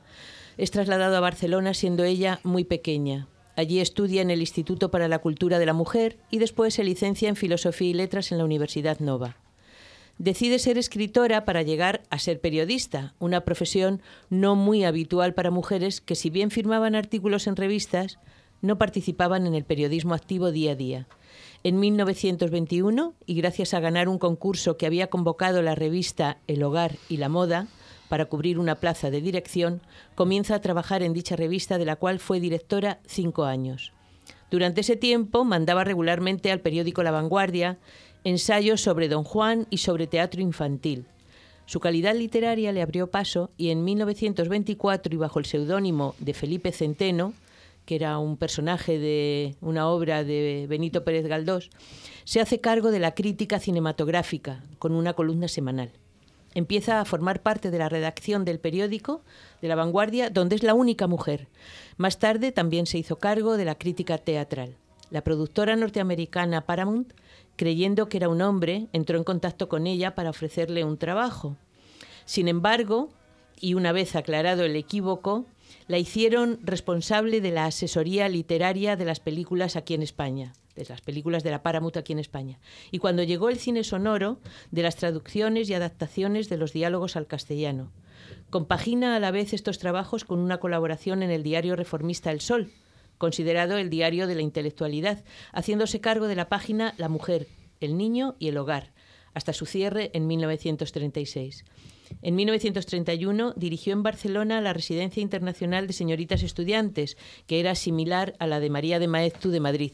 es trasladado a Barcelona siendo ella muy pequeña. Allí estudia en el Instituto para la Cultura de la Mujer y después se licencia en Filosofía y Letras en la Universidad Nova. Decide ser escritora para llegar a ser periodista, una profesión no muy habitual para mujeres que si bien firmaban artículos en revistas, no participaban en el periodismo activo día a día. En 1921, y gracias a ganar un concurso que había convocado la revista El Hogar y la Moda, para cubrir una plaza de dirección, comienza a trabajar en dicha revista de la cual fue directora cinco años. Durante ese tiempo mandaba regularmente al periódico La Vanguardia ensayos sobre Don Juan y sobre teatro infantil. Su calidad literaria le abrió paso y en 1924 y bajo el seudónimo de Felipe Centeno, que era un personaje de una obra de Benito Pérez Galdós, se hace cargo de la crítica cinematográfica con una columna semanal empieza a formar parte de la redacción del periódico de La Vanguardia, donde es la única mujer. Más tarde también se hizo cargo de la crítica teatral. La productora norteamericana Paramount, creyendo que era un hombre, entró en contacto con ella para ofrecerle un trabajo. Sin embargo, y una vez aclarado el equívoco, la hicieron responsable de la asesoría literaria de las películas aquí en España de las películas de la Paramount aquí en España. Y cuando llegó el cine sonoro, de las traducciones y adaptaciones de los diálogos al castellano. Compagina a la vez estos trabajos con una colaboración en el diario reformista El Sol, considerado el diario de la intelectualidad, haciéndose cargo de la página La mujer, el niño y el hogar, hasta su cierre en 1936. En 1931 dirigió en Barcelona la Residencia Internacional de Señoritas Estudiantes, que era similar a la de María de Maeztu de Madrid.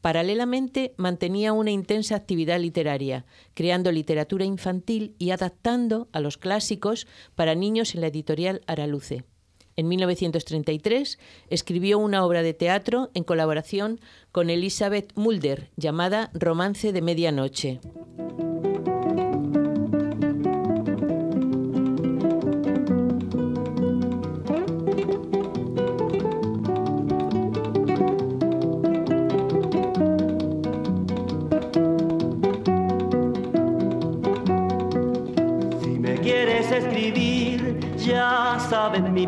Paralelamente mantenía una intensa actividad literaria, creando literatura infantil y adaptando a los clásicos para niños en la editorial Araluce. En 1933 escribió una obra de teatro en colaboración con Elizabeth Mulder llamada Romance de Medianoche. Mi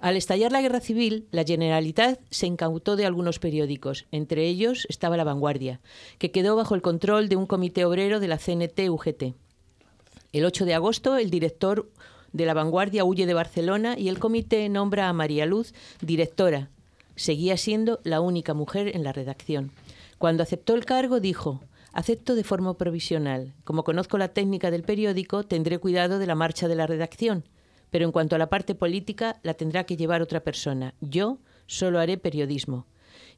Al estallar la guerra civil, la Generalitat se incautó de algunos periódicos. Entre ellos estaba La Vanguardia, que quedó bajo el control de un comité obrero de la CNT-UGT. El 8 de agosto, el director de La Vanguardia huye de Barcelona y el comité nombra a María Luz directora. Seguía siendo la única mujer en la redacción. Cuando aceptó el cargo, dijo: Acepto de forma provisional. Como conozco la técnica del periódico, tendré cuidado de la marcha de la redacción pero en cuanto a la parte política la tendrá que llevar otra persona. Yo solo haré periodismo.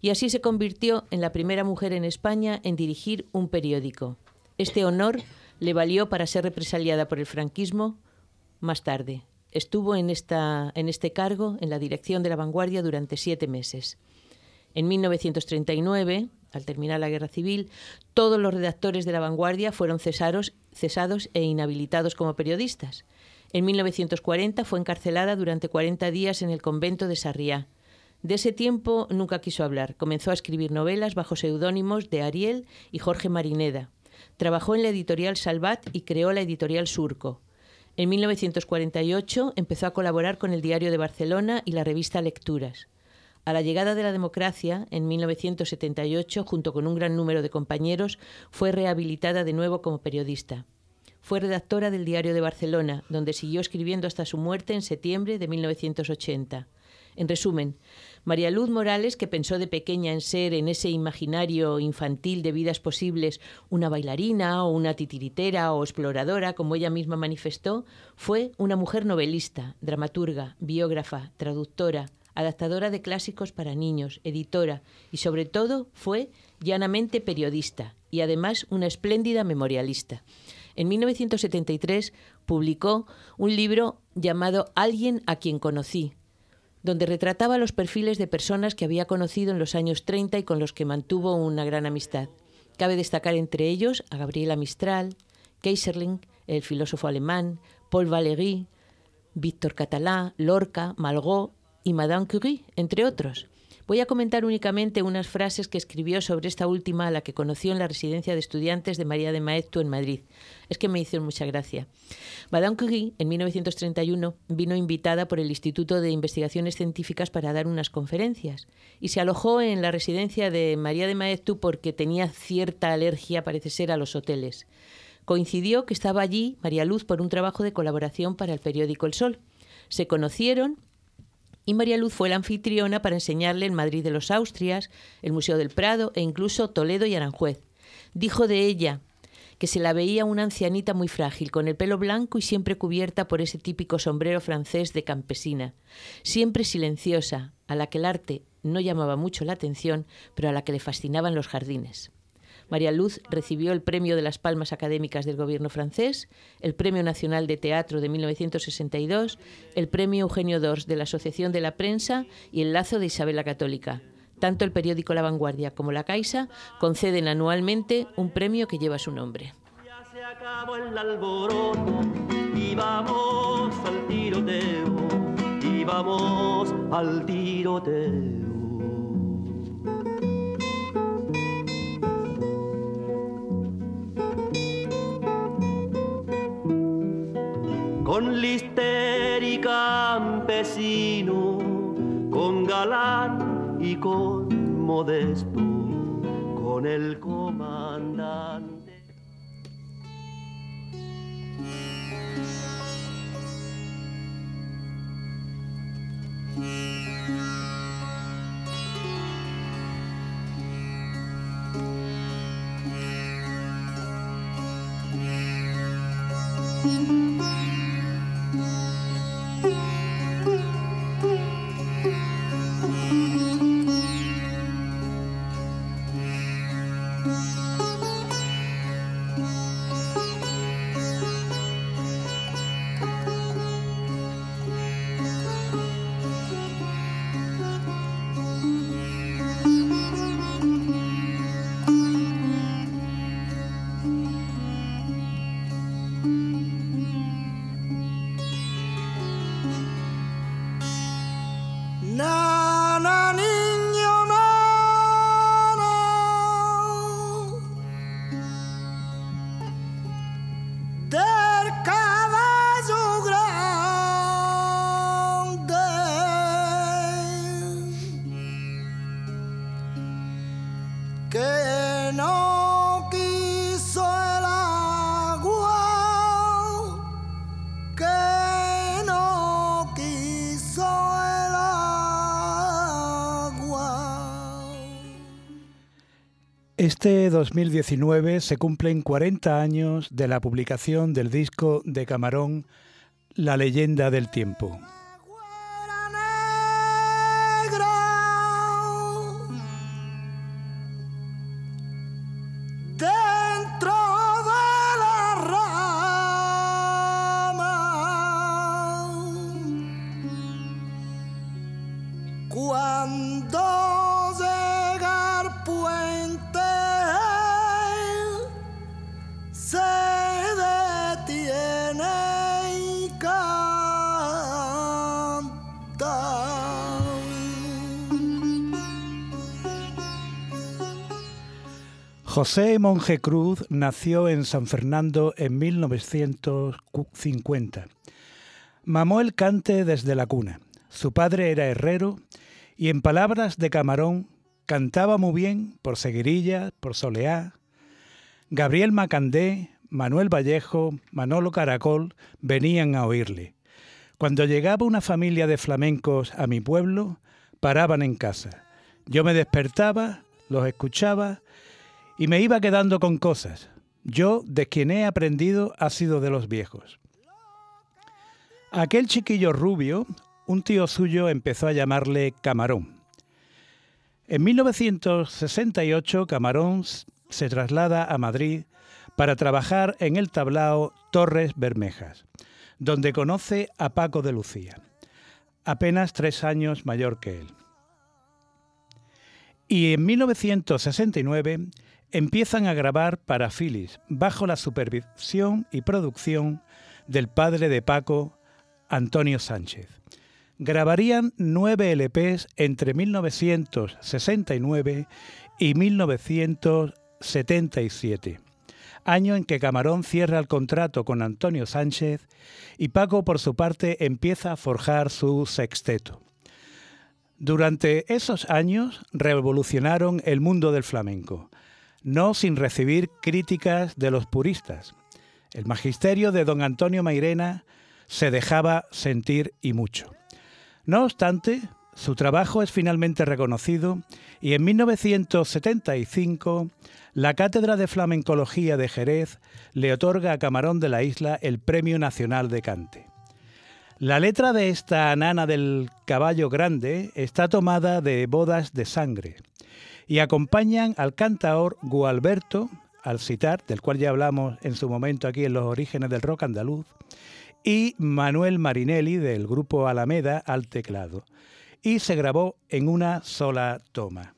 Y así se convirtió en la primera mujer en España en dirigir un periódico. Este honor le valió para ser represaliada por el franquismo más tarde. Estuvo en, esta, en este cargo en la dirección de la vanguardia durante siete meses. En 1939, al terminar la guerra civil, todos los redactores de la vanguardia fueron cesados, e inhabilitados como periodistas. En 1940 fue encarcelada durante 40 días en el convento de Sarriá. De ese tiempo nunca quiso hablar. Comenzó a escribir novelas bajo seudónimos de Ariel y Jorge Marineda. Trabajó en la editorial Salvat y creó la editorial Surco. En 1948 empezó a colaborar con el Diario de Barcelona y la revista Lecturas. A la llegada de la democracia, en 1978, junto con un gran número de compañeros, fue rehabilitada de nuevo como periodista. Fue redactora del Diario de Barcelona, donde siguió escribiendo hasta su muerte en septiembre de 1980. En resumen, María Luz Morales, que pensó de pequeña en ser en ese imaginario infantil de vidas posibles una bailarina o una titiritera o exploradora, como ella misma manifestó, fue una mujer novelista, dramaturga, biógrafa, traductora, adaptadora de clásicos para niños, editora y sobre todo fue llanamente periodista y además una espléndida memorialista. En 1973 publicó un libro llamado Alguien a quien conocí, donde retrataba los perfiles de personas que había conocido en los años 30 y con los que mantuvo una gran amistad. Cabe destacar entre ellos a Gabriela Mistral, Kaiserling, el filósofo alemán, Paul Valéry, Víctor Catalá, Lorca, Malgó y Madame Curie, entre otros. Voy a comentar únicamente unas frases que escribió sobre esta última a la que conoció en la residencia de estudiantes de María de Maeztu en Madrid. Es que me hizo mucha gracia. Madame Curie, en 1931, vino invitada por el Instituto de Investigaciones Científicas para dar unas conferencias y se alojó en la residencia de María de Maeztu porque tenía cierta alergia, parece ser, a los hoteles. Coincidió que estaba allí María Luz por un trabajo de colaboración para el periódico El Sol. Se conocieron y María Luz fue la anfitriona para enseñarle el Madrid de los Austrias, el Museo del Prado e incluso Toledo y Aranjuez. Dijo de ella que se la veía una ancianita muy frágil, con el pelo blanco y siempre cubierta por ese típico sombrero francés de campesina, siempre silenciosa, a la que el arte no llamaba mucho la atención, pero a la que le fascinaban los jardines. María Luz recibió el Premio de las Palmas Académicas del Gobierno francés, el Premio Nacional de Teatro de 1962, el Premio Eugenio d'Ors de la Asociación de la Prensa y el Lazo de Isabel la Católica. Tanto el periódico La Vanguardia como la Caixa conceden anualmente un premio que lleva su nombre. Ya se acabó el alboroto y vamos al tiroteo, y vamos al tiroteo. con lister y campesino, con galán y con modesto, con el comandante. que no quiso el agua, que no quiso el agua. Este 2019 se cumplen 40 años de la publicación del disco de Camarón La leyenda del tiempo. José Monje Cruz nació en San Fernando en 1950. Mamó el cante desde la cuna. Su padre era herrero y en palabras de Camarón cantaba muy bien por Seguirilla, por Soleá. Gabriel Macandé, Manuel Vallejo, Manolo Caracol venían a oírle. Cuando llegaba una familia de flamencos a mi pueblo, paraban en casa. Yo me despertaba, los escuchaba y me iba quedando con cosas. Yo, de quien he aprendido, ha sido de los viejos. Aquel chiquillo rubio, un tío suyo empezó a llamarle Camarón. En 1968, Camarón se traslada a Madrid para trabajar en el tablao Torres Bermejas, donde conoce a Paco de Lucía, apenas tres años mayor que él. Y en 1969 empiezan a grabar para Phyllis bajo la supervisión y producción del padre de Paco, Antonio Sánchez. Grabarían nueve LPs entre 1969 y 1977, año en que Camarón cierra el contrato con Antonio Sánchez y Paco por su parte empieza a forjar su sexteto. Durante esos años revolucionaron el mundo del flamenco no sin recibir críticas de los puristas. El magisterio de don Antonio Mairena se dejaba sentir y mucho. No obstante, su trabajo es finalmente reconocido y en 1975 la Cátedra de Flamencología de Jerez le otorga a Camarón de la Isla el Premio Nacional de Cante. La letra de esta nana del caballo grande está tomada de Bodas de Sangre, y acompañan al cantaor Gualberto, al citar, del cual ya hablamos en su momento aquí en los orígenes del rock andaluz, y Manuel Marinelli del grupo Alameda al teclado, y se grabó en una sola toma.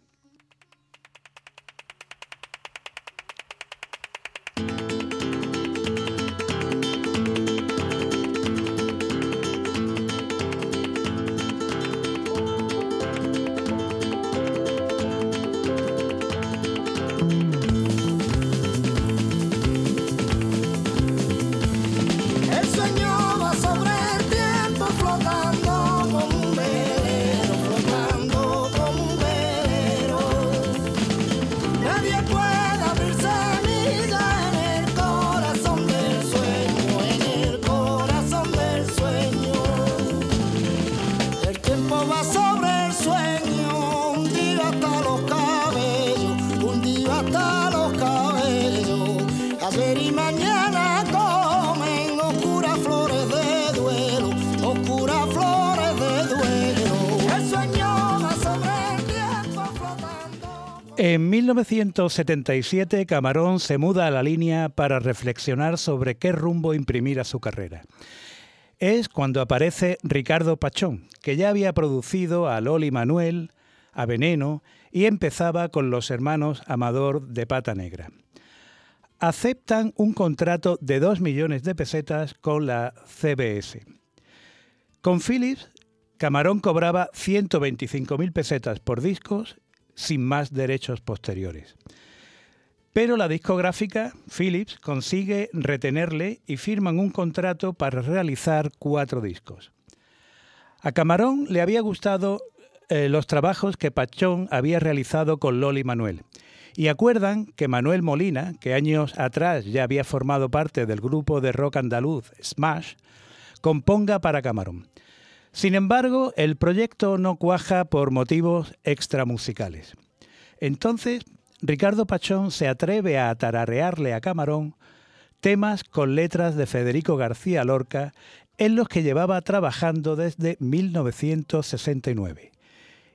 En 1977, Camarón se muda a la línea para reflexionar sobre qué rumbo imprimir a su carrera. Es cuando aparece Ricardo Pachón, que ya había producido a Loli Manuel, a Veneno y empezaba con los hermanos Amador de Pata Negra. Aceptan un contrato de 2 millones de pesetas con la CBS. Con Philips, Camarón cobraba 125.000 pesetas por discos sin más derechos posteriores. Pero la discográfica, Philips, consigue retenerle y firman un contrato para realizar cuatro discos. A Camarón le había gustado eh, los trabajos que Pachón había realizado con Loli Manuel. Y acuerdan que Manuel Molina, que años atrás ya había formado parte del grupo de rock andaluz Smash, componga para Camarón. Sin embargo, el proyecto no cuaja por motivos extramusicales. Entonces, Ricardo Pachón se atreve a tararearle a Camarón temas con letras de Federico García Lorca en los que llevaba trabajando desde 1969.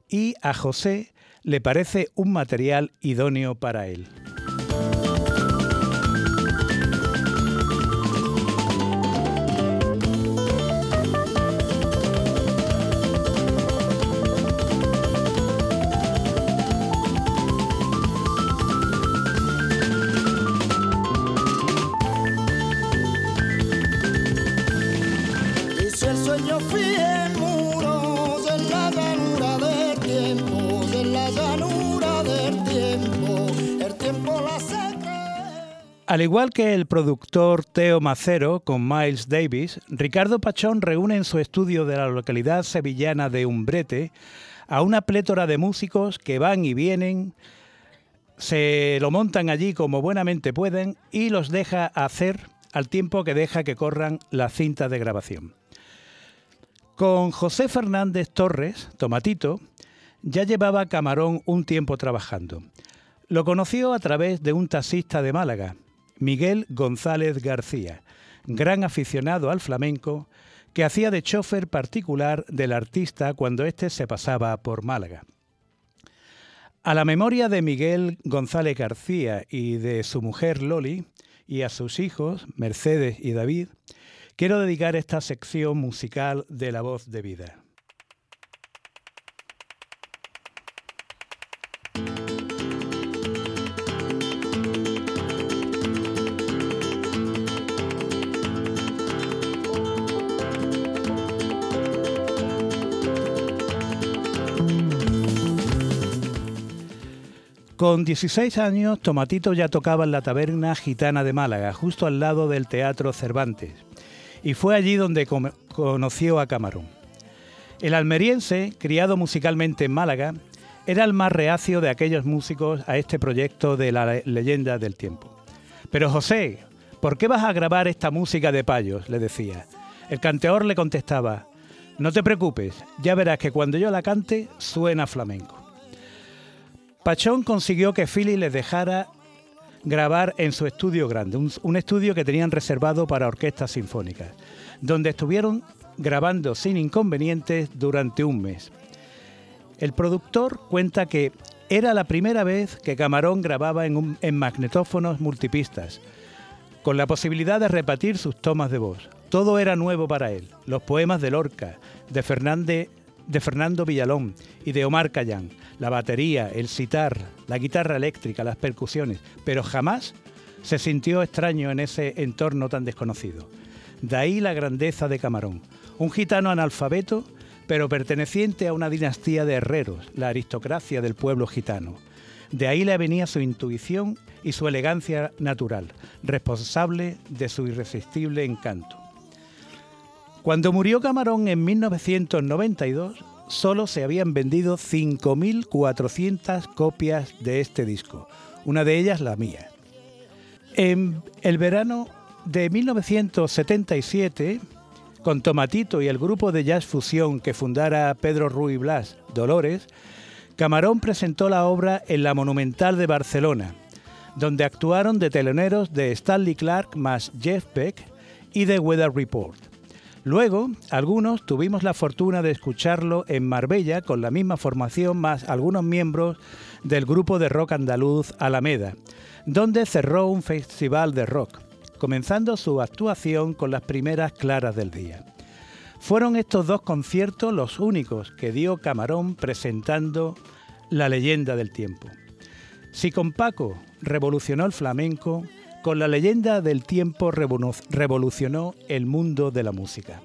Y a José le parece un material idóneo para él. Al igual que el productor Teo Macero con Miles Davis, Ricardo Pachón reúne en su estudio de la localidad sevillana de Umbrete a una plétora de músicos que van y vienen, se lo montan allí como buenamente pueden y los deja hacer al tiempo que deja que corran las cintas de grabación. Con José Fernández Torres, Tomatito, ya llevaba Camarón un tiempo trabajando. Lo conoció a través de un taxista de Málaga, Miguel González García, gran aficionado al flamenco, que hacía de chofer particular del artista cuando éste se pasaba por Málaga. A la memoria de Miguel González García y de su mujer Loli, y a sus hijos, Mercedes y David, quiero dedicar esta sección musical de La Voz de Vida. Con 16 años, Tomatito ya tocaba en la taberna gitana de Málaga, justo al lado del Teatro Cervantes, y fue allí donde conoció a Camarón. El almeriense, criado musicalmente en Málaga, era el más reacio de aquellos músicos a este proyecto de la leyenda del tiempo. Pero José, ¿por qué vas a grabar esta música de payos? le decía. El canteor le contestaba, no te preocupes, ya verás que cuando yo la cante suena flamenco. Pachón consiguió que Philly les dejara grabar en su estudio grande, un, estudio que tenían reservado para orquestas sinfónicas, donde estuvieron grabando sin inconvenientes durante un mes. El productor cuenta que era la primera vez que Camarón grababa en, en magnetófonos multipistas, con la posibilidad de repetir sus tomas de voz. Todo era nuevo para él. Los poemas de Lorca, de Fernández de Fernando Villalón y de Omar Cayán, la batería, el sitar, la guitarra eléctrica, las percusiones, pero jamás se sintió extraño en ese entorno tan desconocido. De ahí la grandeza de Camarón, un gitano analfabeto, pero perteneciente a una dinastía de herreros, la aristocracia del pueblo gitano. De ahí le venía su intuición y su elegancia natural, responsable de su irresistible encanto. Cuando murió Camarón en 1992, solo se habían vendido 5.400 copias de este disco, una de ellas la mía. En el verano de 1977, con Tomatito y el grupo de jazz fusión que fundara Pedro Ruy Blas, Dolores, Camarón presentó la obra en la Monumental de Barcelona, donde actuaron de teloneros de Stanley Clark más Jeff Beck y de Weather Report. Luego, algunos tuvimos la fortuna de escucharlo en Marbella con la misma formación más algunos miembros del grupo de rock andaluz Alameda, donde cerró un festival de rock, comenzando su actuación con las primeras claras del día. Fueron estos dos conciertos los únicos que dio Camarón presentando la leyenda del tiempo. Si con Paco revolucionó el flamenco, con la leyenda del tiempo revolucionó el mundo de la música.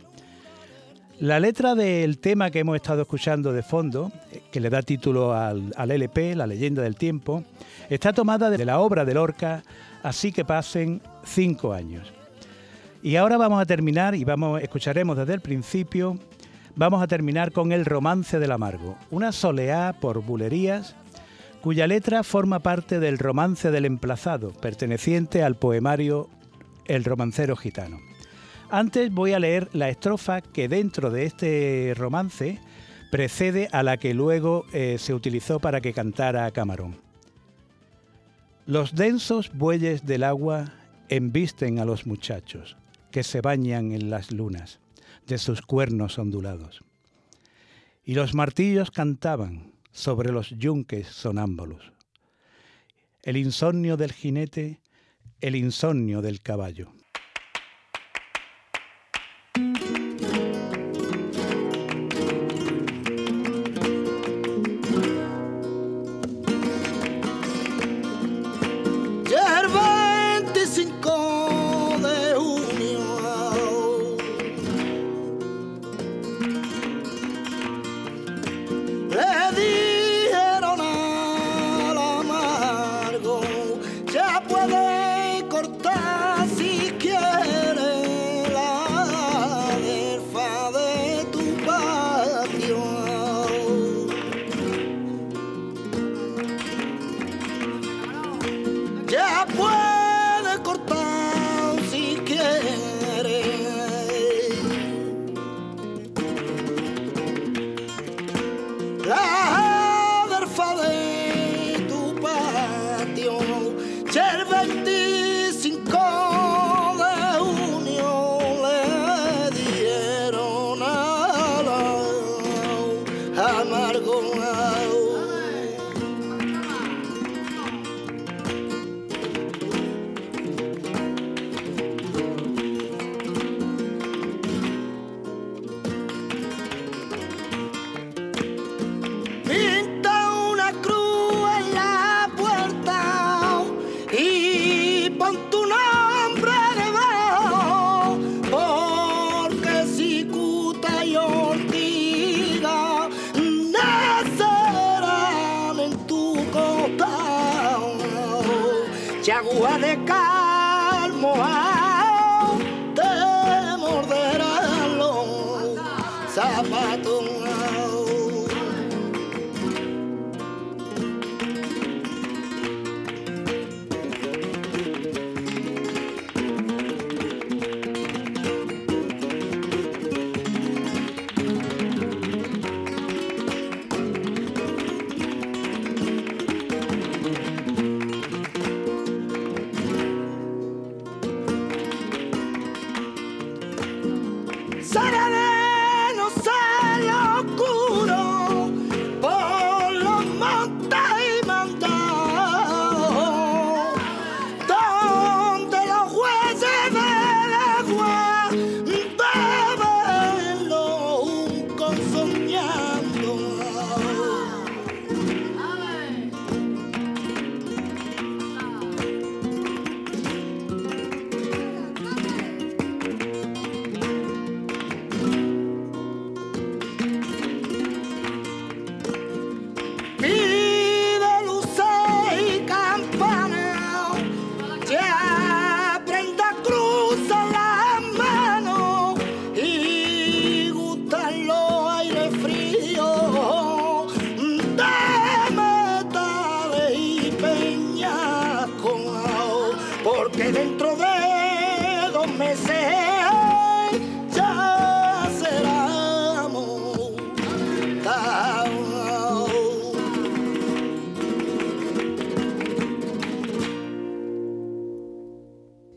La letra del tema que hemos estado escuchando de fondo, que le da título al, LP, La leyenda del tiempo, está tomada de la obra de Lorca, así que pasen cinco años. Y ahora vamos a terminar y vamos, escucharemos desde el principio, vamos a terminar con El romance del amargo, una soleá por bulerías cuya letra forma parte del romance del emplazado, perteneciente al poemario El romancero gitano. Antes voy a leer la estrofa que dentro de este romance precede a la que luego eh, se utilizó para que cantara Camarón. Los densos bueyes del agua embisten a los muchachos que se bañan en las lunas de sus cuernos ondulados. Y los martillos cantaban sobre los yunques sonámbulos. El insomnio del jinete, el insomnio del caballo.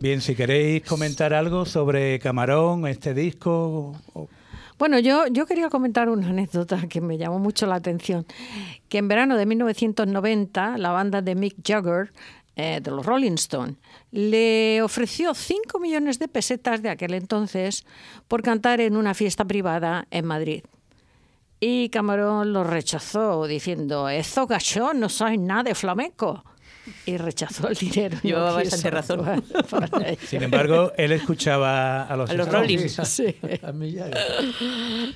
Bien, si queréis comentar algo sobre Camarón, este disco. Bueno, yo, yo quería comentar una anécdota que me llamó mucho la atención. Que en verano de 1990, la banda de Mick Jagger, eh, de los Rolling Stones, le ofreció 5 millones de pesetas de aquel entonces por cantar en una fiesta privada en Madrid. Y Camarón lo rechazó diciendo, eso gacho, no soy nada de flamenco y rechazó el dinero. Llevaba bastante razón. Sin embargo, él escuchaba a los, a los Rolling. Sí.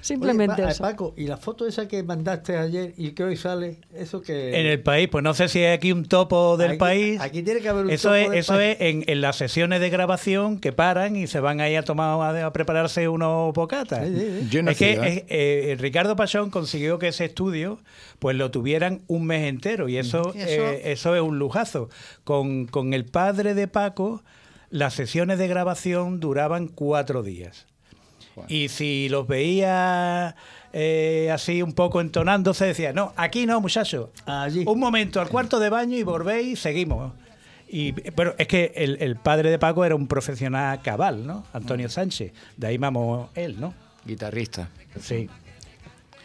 Simplemente Oye, Paco, ¿y la foto esa que mandaste ayer y que hoy sale? ¿Eso que En el país, pues no sé si hay aquí un topo del país. Aquí tiene que haber un eso topo es, del Eso país. es en, en las sesiones de grabación que paran y se van ahí a tomar a, a prepararse unos bocatas. Sí, sí, sí. Yo no es que ¿eh? eh, eh, Ricardo Pachón consiguió que ese estudio pues lo tuvieran un mes entero y eso, Eso- eh, eso es un lujazo. Con, con el padre de Paco, las sesiones de grabación duraban cuatro días. Y si los veía eh, así un poco entonándose, decía, no, aquí no, muchachos. Allí. Un momento, al cuarto de baño y volvéis y seguimos. Y bueno, es que el, padre de Paco era un profesional cabal, ¿no? Antonio Sánchez. De ahí vamos él, ¿no? Guitarrista. Sí.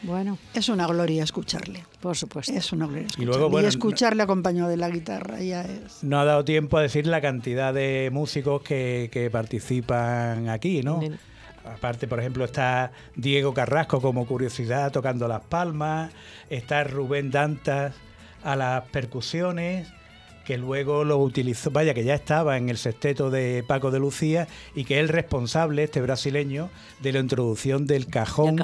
Bueno. Es una gloria escucharle. Por supuesto. Es una gloria escucharle. Y, luego, bueno, escucharle acompañado de la guitarra ya es... No ha dado tiempo a decir la cantidad de músicos que, que participan aquí, ¿no? Aparte, por ejemplo, está Diego Carrasco como curiosidad tocando las palmas, está Rubén Dantas a las percusiones, que luego lo utilizó, vaya, que ya estaba en el sexteto de Paco de Lucía y que es el responsable, este brasileño, de la introducción del cajón,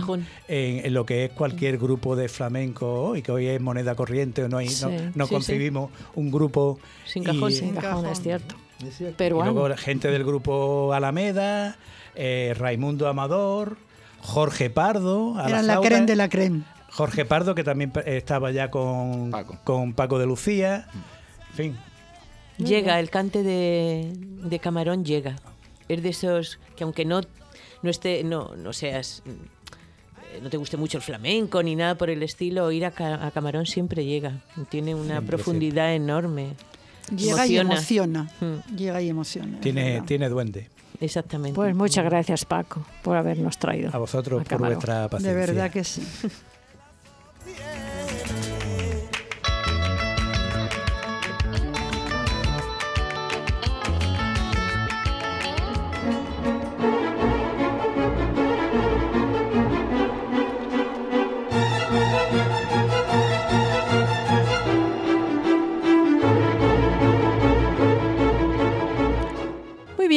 En, lo que es cualquier grupo de flamenco y que hoy es moneda corriente, no, hay, no, concebimos un grupo sin cajón, sin cajón, es cierto. Pero y luego gente del grupo Alameda, eh, Raimundo Amador, Jorge Pardo. A Era la, creen de la creen. Jorge Pardo, que también estaba ya con Paco, con Paco de Lucía. En fin. Llega, el cante de, Camarón llega. Es de esos que aunque no, no esté, no, no seas no te guste mucho el flamenco ni nada por el estilo, ir a, Camarón siempre llega. Tiene una profundidad enorme. Llega y emociona. Hmm. Llega y emociona. Tiene, tiene duende. Exactamente. Pues muchas gracias, Paco, por habernos traído. A vosotros por vuestra paciencia. De verdad que sí.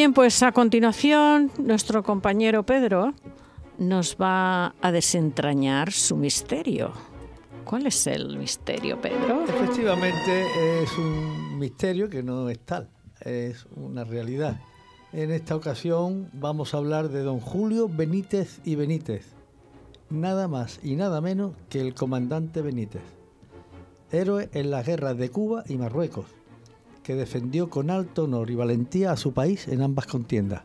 bien, pues a continuación nuestro compañero Pedro nos va a desentrañar su misterio. ¿Cuál es el misterio, Pedro? Efectivamente es un misterio que no es tal, es una realidad. En esta ocasión vamos a hablar de don Julio Benítez y Benítez, nada más y nada menos que el comandante Benítez, héroe en las guerras de Cuba y Marruecos que defendió con alto honor y valentía a su país en ambas contiendas.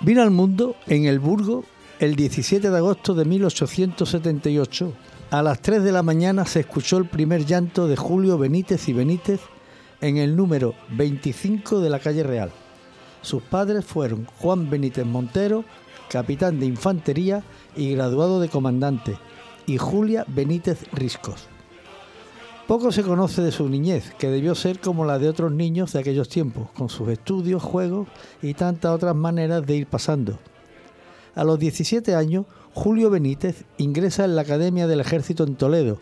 Vino al mundo en el Burgo el 17 de agosto de 1878. A las 3 de la mañana se escuchó el primer llanto de Julio Benítez y Benítez en el número 25 de la calle Real. Sus padres fueron Juan Benítez Montero, capitán de infantería y graduado de comandante, y Julia Benítez Riscos. Poco se conoce de su niñez, que debió ser como la de otros niños de aquellos tiempos, con sus estudios, juegos y tantas otras maneras de ir pasando. A los 17 años, Julio Benítez ingresa en la Academia del Ejército en Toledo.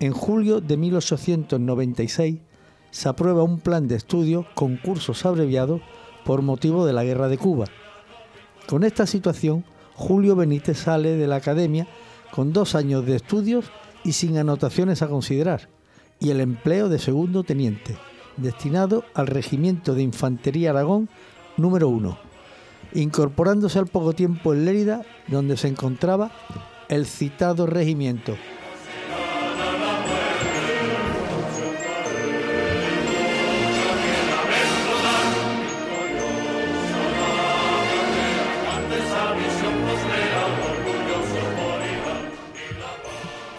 En julio de 1896 se aprueba un plan de estudio con cursos abreviados por motivo de la guerra de Cuba. Con esta situación, Julio Benítez sale de la academia con dos años de estudios y sin anotaciones a considerar, y el empleo de segundo teniente, destinado al Regimiento de Infantería Aragón número 1, incorporándose al poco tiempo en Lérida, donde se encontraba el citado regimiento.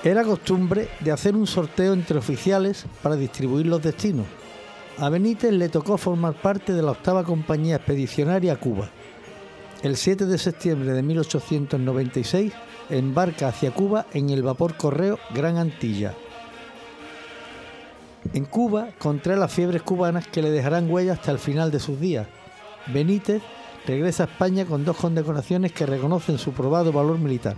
Era costumbre de hacer un sorteo entre oficiales para distribuir los destinos. A Benítez le tocó formar parte de la octava compañía expedicionaria a Cuba. El 7 de septiembre de 1896 embarca hacia Cuba en el vapor correo Gran Antilla. En Cuba contrae las fiebres cubanas que le dejarán huella hasta el final de sus días. Benítez regresa a España con dos condecoraciones que reconocen su probado valor militar.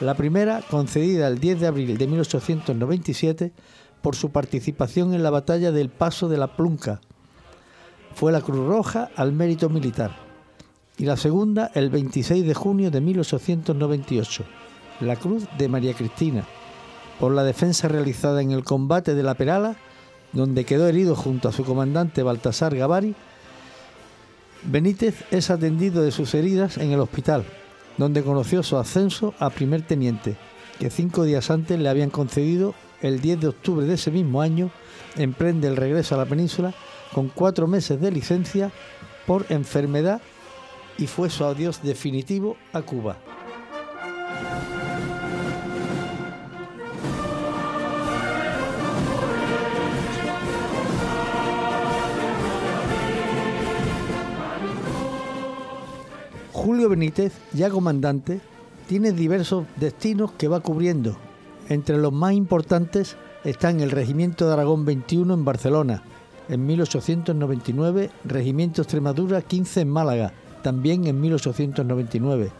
La primera, concedida el 10 de abril de 1897 por su participación en la batalla del Paso de la Plunca, fue la Cruz Roja al mérito militar. Y la segunda, el 26 de junio de 1898, la Cruz de María Cristina, por la defensa realizada en el combate de la Perala, donde quedó herido junto a su comandante Baltasar Gavari. Benítez es atendido de sus heridas en el hospital, donde conoció su ascenso a primer teniente, que cinco días antes le habían concedido el 10 de octubre de ese mismo año, emprende el regreso a la península con cuatro meses de licencia por enfermedad y fue su adiós definitivo a Cuba. Julio Benítez, ya comandante, tiene diversos destinos que va cubriendo. Entre los más importantes están el Regimiento de Aragón 21 en Barcelona, en 1899, Regimiento Extremadura 15 en Málaga, también en 1899,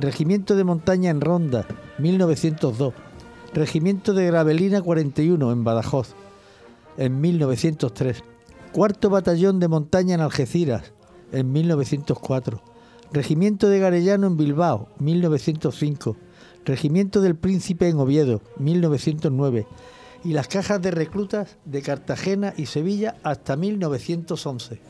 Regimiento de Montaña en Ronda, 1902, Regimiento de Gravelina 41 en Badajoz, en 1903, Cuarto Batallón de Montaña en Algeciras, en 1904, Regimiento de Garellano en Bilbao, 1905. Regimiento del Príncipe en Oviedo, 1909. Y las cajas de reclutas de Cartagena y Sevilla hasta 1911.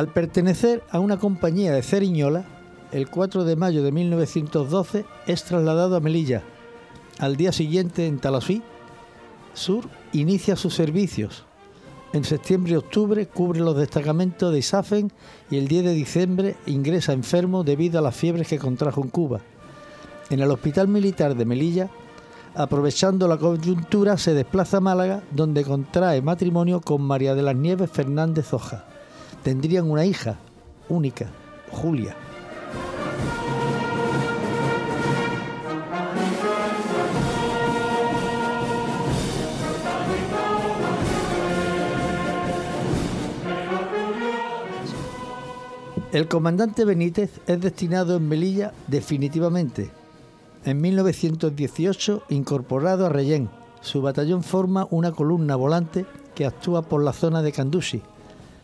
Al pertenecer a una compañía de Ceriñola, el 4 de mayo de 1912 es trasladado a Melilla. Al día siguiente en Talasí, Sur, inicia sus servicios. En septiembre y octubre cubre los destacamentos de Isafen y el 10 de diciembre ingresa enfermo debido a las fiebres que contrajo en Cuba. En el Hospital Militar de Melilla, aprovechando la coyuntura, se desplaza a Málaga, donde contrae matrimonio con María de las Nieves Fernández Hoja tendrían una hija única, Julia. El comandante Benítez es destinado en Melilla definitivamente. En 1918, incorporado a Reyén, su batallón forma una columna volante que actúa por la zona de Candusi,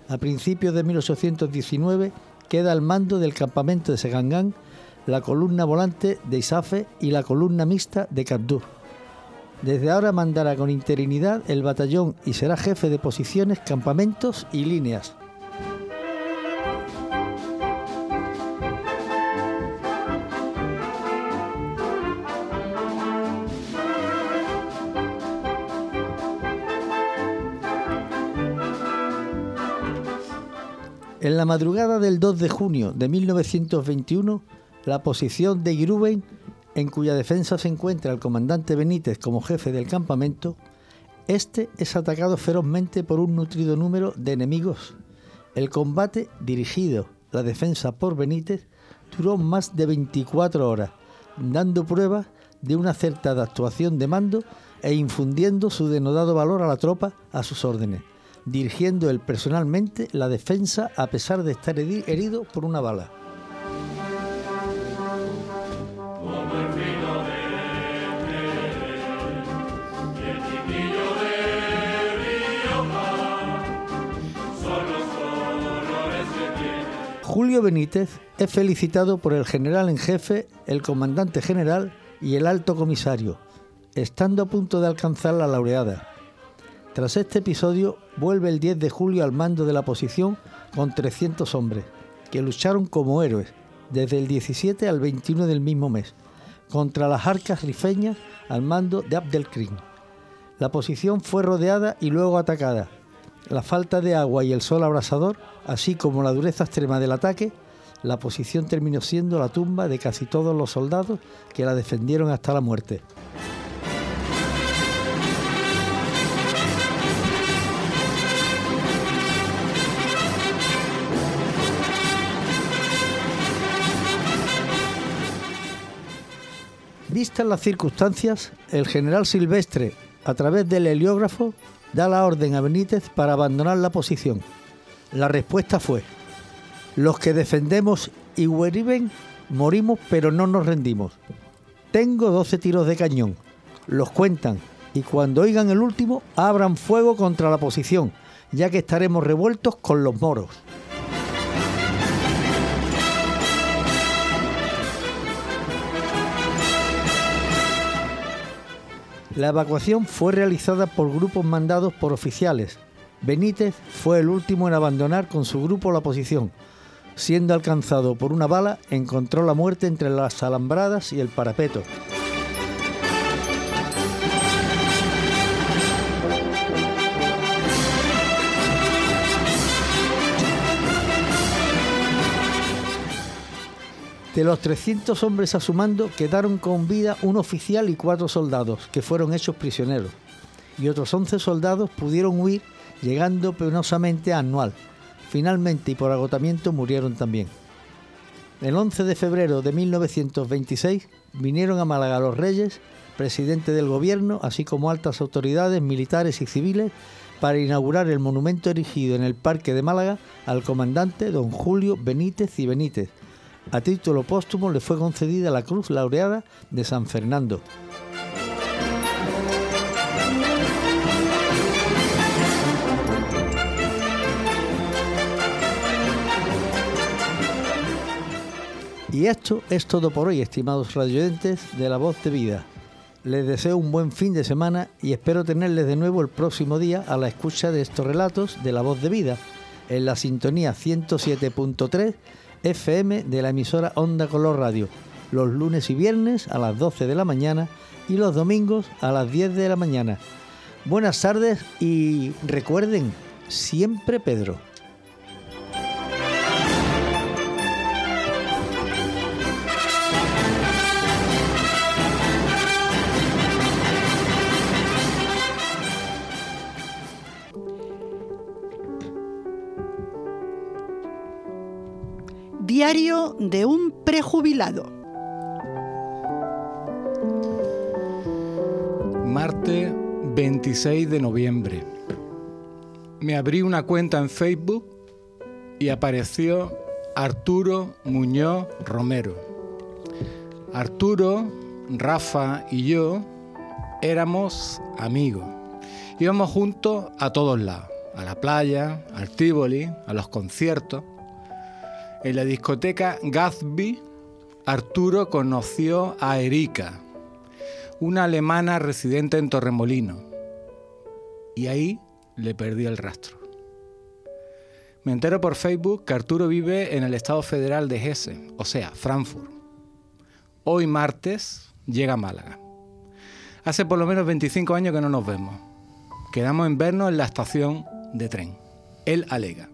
a principios de 1819 queda al mando del campamento de Segangán la columna volante de Isafe y la columna mixta de Cabdur. Desde ahora mandará con interinidad el batallón y será jefe de posiciones, campamentos y líneas. En la madrugada del 2 de junio de 1921, la posición de Giruben, en cuya defensa se encuentra el comandante Benítez como jefe del campamento, este es atacado ferozmente por un nutrido número de enemigos. El combate, dirigido la defensa por Benítez, duró más de 24 horas, dando pruebas de una acertada actuación de mando e infundiendo su denodado valor a la tropa a sus órdenes dirigiendo él personalmente la defensa a pesar de estar herido por una bala. Julio Benítez es felicitado por el general en jefe, el comandante general y el alto comisario, estando a punto de alcanzar la laureada. Tras este episodio, vuelve el 10 de julio al mando de la posición con 300 hombres, que lucharon como héroes desde el 17 al 21 del mismo mes, contra las arcas rifeñas al mando de Abdelkrim. La posición fue rodeada y luego atacada. La falta de agua y el sol abrasador, así como la dureza extrema del ataque, la posición terminó siendo la tumba de casi todos los soldados que la defendieron hasta la muerte. Vistas las circunstancias, el general Silvestre, a través del heliógrafo, da la orden a Benítez para abandonar la posición. La respuesta fue, los que defendemos Igueriben morimos pero no nos rendimos. Tengo 12 tiros de cañón, los cuentan y cuando oigan el último abran fuego contra la posición, ya que estaremos revueltos con los moros. La evacuación fue realizada por grupos mandados por oficiales. Benítez fue el último en abandonar con su grupo la posición. Siendo alcanzado por una bala, encontró la muerte entre las alambradas y el parapeto. De los 300 hombres a su mando quedaron con vida un oficial y cuatro soldados, que fueron hechos prisioneros. Y otros 11 soldados pudieron huir, llegando penosamente a Anual. Finalmente y por agotamiento murieron también. El 11 de febrero de 1926 vinieron a Málaga los reyes, presidente del gobierno, así como altas autoridades militares y civiles, para inaugurar el monumento erigido en el Parque de Málaga al comandante don Julio Benítez y Benítez, a título póstumo le fue concedida la Cruz Laureada de San Fernando. Y esto es todo por hoy, estimados radioyentes de La Voz de Vida. Les deseo un buen fin de semana y espero tenerles de nuevo el próximo día a la escucha de estos relatos de La Voz de Vida en la sintonía 107.3 FM de la emisora Onda Color Radio, los lunes y viernes a las 12 de la mañana y los domingos a las 10 de la mañana. Buenas tardes y recuerden, siempre Pedro. Diario de un prejubilado. Marte 26 de noviembre. Me abrí una cuenta en Facebook y apareció Arturo Muñoz Romero. Arturo, Rafa y yo éramos amigos. Íbamos juntos a todos lados, a la playa, al Tívoli, a los conciertos. En la discoteca Gatsby, Arturo conoció a Erika, una alemana residente en Torremolino. Y ahí le perdí el rastro. Me entero por Facebook que Arturo vive en el Estado Federal de Hesse, o sea, Frankfurt. Hoy martes llega a Málaga. Hace por lo menos 25 años que no nos vemos. Quedamos en vernos en la estación de tren. Él alega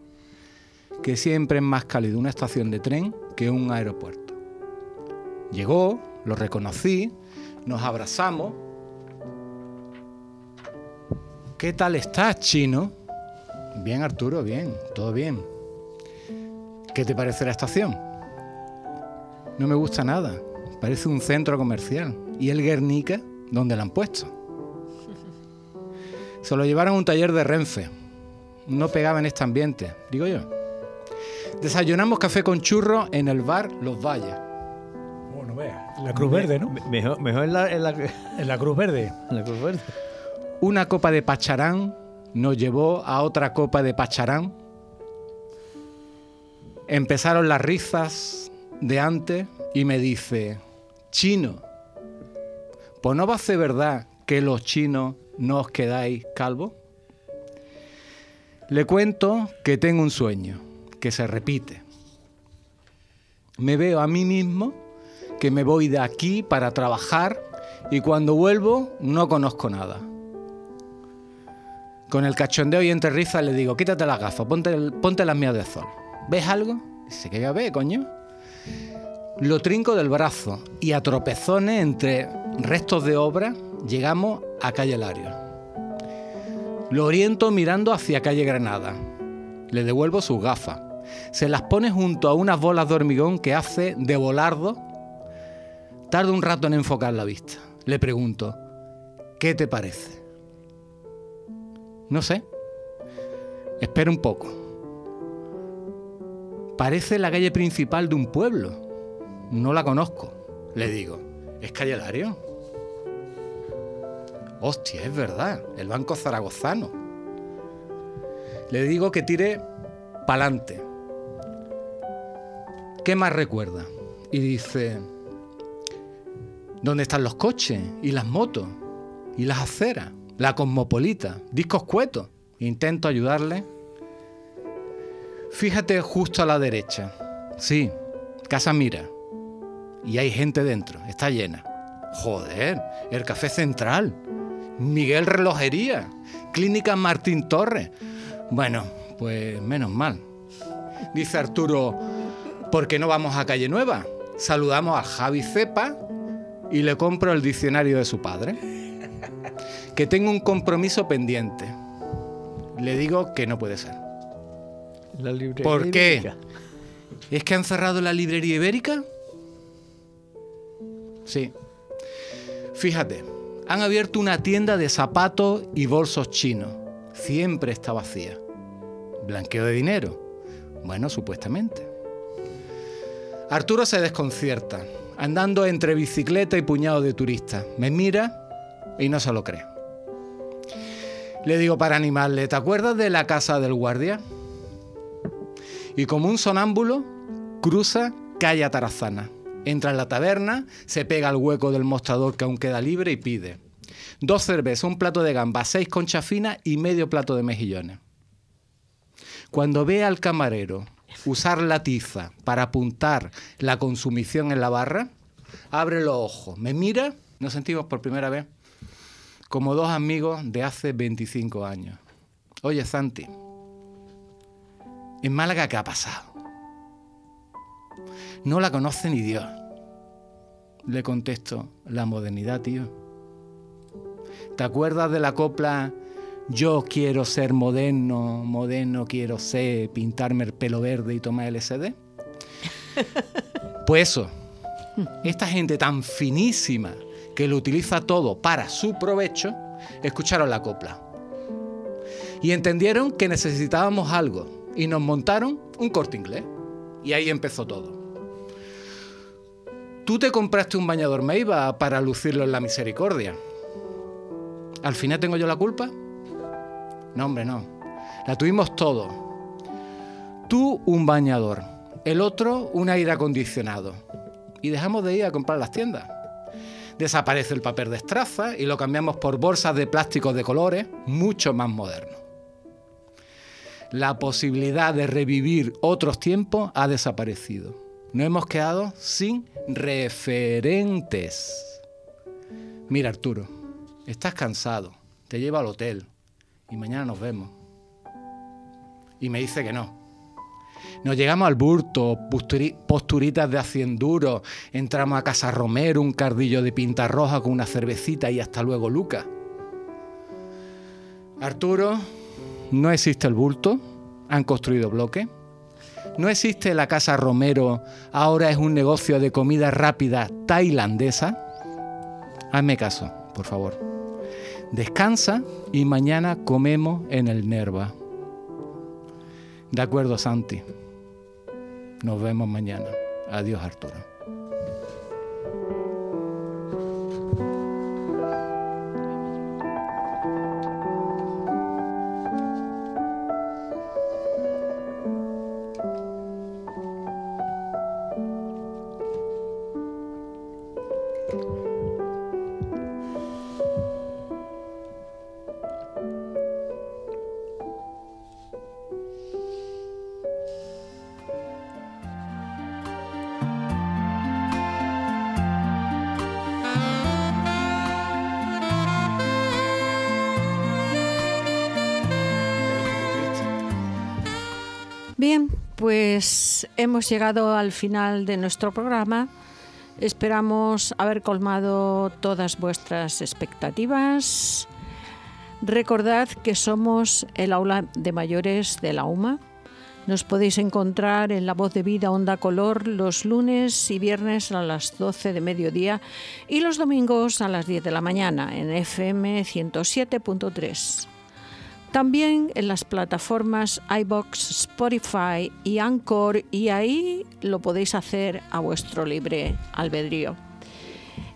que siempre es más cálido una estación de tren que un aeropuerto. Llegó, lo reconocí, nos abrazamos. ¿Qué tal estás, chino? Bien, Arturo, bien, todo bien. ¿Qué te parece la estación? No me gusta nada. Parece un centro comercial. ¿Y el Guernica? ¿Dónde la han puesto? Se lo llevaron a un taller de Renfe. No pegaba en este ambiente, digo yo. Desayunamos café con churro en el bar Los Valles. Bueno, vea. La Cruz Verde, ¿no? Mejor, mejor en, la, en, la, En la Cruz Verde. en la Cruz Verde. Una copa de pacharán nos llevó a otra copa de pacharán. Empezaron las risas de antes y me dice, chino, pues no va a ser verdad que los chinos no os quedáis calvos. Le cuento que tengo un sueño, que se repite. Me veo a mí mismo que me voy de aquí para trabajar y cuando vuelvo no conozco nada. Con el cachondeo y entre risas le digo, quítate las gafas, ponte, ponte las mías de sol. ¿Ves algo? Dice, ¿qué voy a ver, coño? Lo trinco del brazo y a tropezones entre restos de obra llegamos a calle Lario. Lo oriento mirando hacia calle Granada. Le devuelvo sus gafas. Se las pone junto a unas bolas de hormigón que hace de volardo. Tarda un rato en enfocar la vista. Le pregunto, ¿qué te parece? No sé. Espera un poco. Parece la calle principal de un pueblo. No la conozco. Le digo, ¿es calle Lario? Hostia, es verdad, el Banco Zaragozano. Le digo que tire pa'lante. ¿Qué más recuerda? Y dice, ¿dónde están los coches y las motos? y las aceras, la cosmopolita, discos cuetos. Intento ayudarle. Fíjate justo a la derecha. Sí, Casa Mira. Y hay gente dentro, está llena. Joder, el Café Central. Miguel Relojería. Clínica Martín Torres. Bueno, pues menos mal. Dice Arturo, ¿por qué no vamos a Calle Nueva? Saludamos a Javi Cepa y le compro el diccionario de su padre. Que tengo un compromiso pendiente. Le digo que no puede ser. ¿Por qué? ¿Es que han cerrado la librería ibérica? Sí. Fíjate, han abierto una tienda de zapatos y bolsos chinos. Siempre está vacía. ¿Blanqueo de dinero? Bueno, supuestamente. Arturo se desconcierta, andando entre bicicleta y puñado de turistas. Me mira y no se lo cree. Le digo para animarle, ¿te acuerdas de la casa del guardia? Y como un sonámbulo, cruza calle Tarazana. Entra en la taberna, se pega al hueco del mostrador que aún queda libre y pide dos cervezas, un plato de gamba, seis conchas finas y medio plato de mejillones. Cuando ve al camarero usar la tiza para apuntar la consumición en la barra, abre los ojos, me mira, nos sentimos por primera vez como dos amigos de hace 25 años. Oye, Santi, en Málaga, ¿qué ha pasado? No la conoce ni Dios. Le contesto, la modernidad, tío. ¿Te acuerdas de la copla yo quiero ser moderno, moderno quiero ser, pintarme el pelo verde y tomar LSD? Pues eso, esta gente tan finísima que lo utiliza todo para su provecho, escucharon la copla. Y entendieron que necesitábamos algo y nos montaron un corte inglés. Y ahí empezó todo. Tú te compraste un bañador Meiba para lucirlo en la misericordia. ¿Al final tengo yo la culpa? No, hombre, no. La tuvimos todo. Tú un bañador, el otro un aire acondicionado. Y dejamos de ir a comprar las tiendas. Desaparece el papel de estraza y lo cambiamos por bolsas de plástico de colores mucho más modernos. La posibilidad de revivir otros tiempos ha desaparecido. Nos hemos quedado sin referentes. Mira Arturo, estás cansado, te lleva al hotel, y mañana nos vemos. Y me dice que no. Nos llegamos al burto, posturitas de hacienduro, entramos a Casa Romero, un cardillo de pinta roja con una cervecita y hasta luego, Luca. Arturo, no existe el bulto, han construido bloque. No existe la Casa Romero, ahora es un negocio de comida rápida tailandesa. Hazme caso, por favor. Descansa y mañana comemos en el Nerva. De acuerdo, Santi. Nos vemos mañana. Adiós, Arturo. Pues hemos llegado al final de nuestro programa. Esperamos haber colmado todas vuestras expectativas. Recordad que somos el aula de mayores de la UMA. Nos podéis encontrar en La Voz de Vida Onda Color los lunes y viernes a las 12 de mediodía y los domingos a las 10 de la mañana en FM 107.3. También en las plataformas iBox, Spotify y Anchor y ahí lo podéis hacer a vuestro libre albedrío.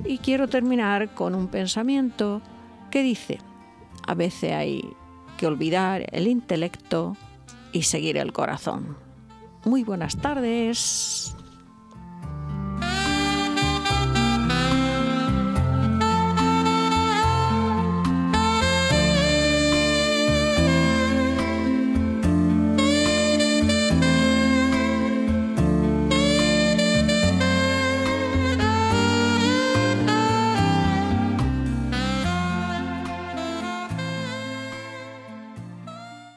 Y quiero terminar con un pensamiento que dice, a veces hay que olvidar el intelecto y seguir el corazón. Muy buenas tardes.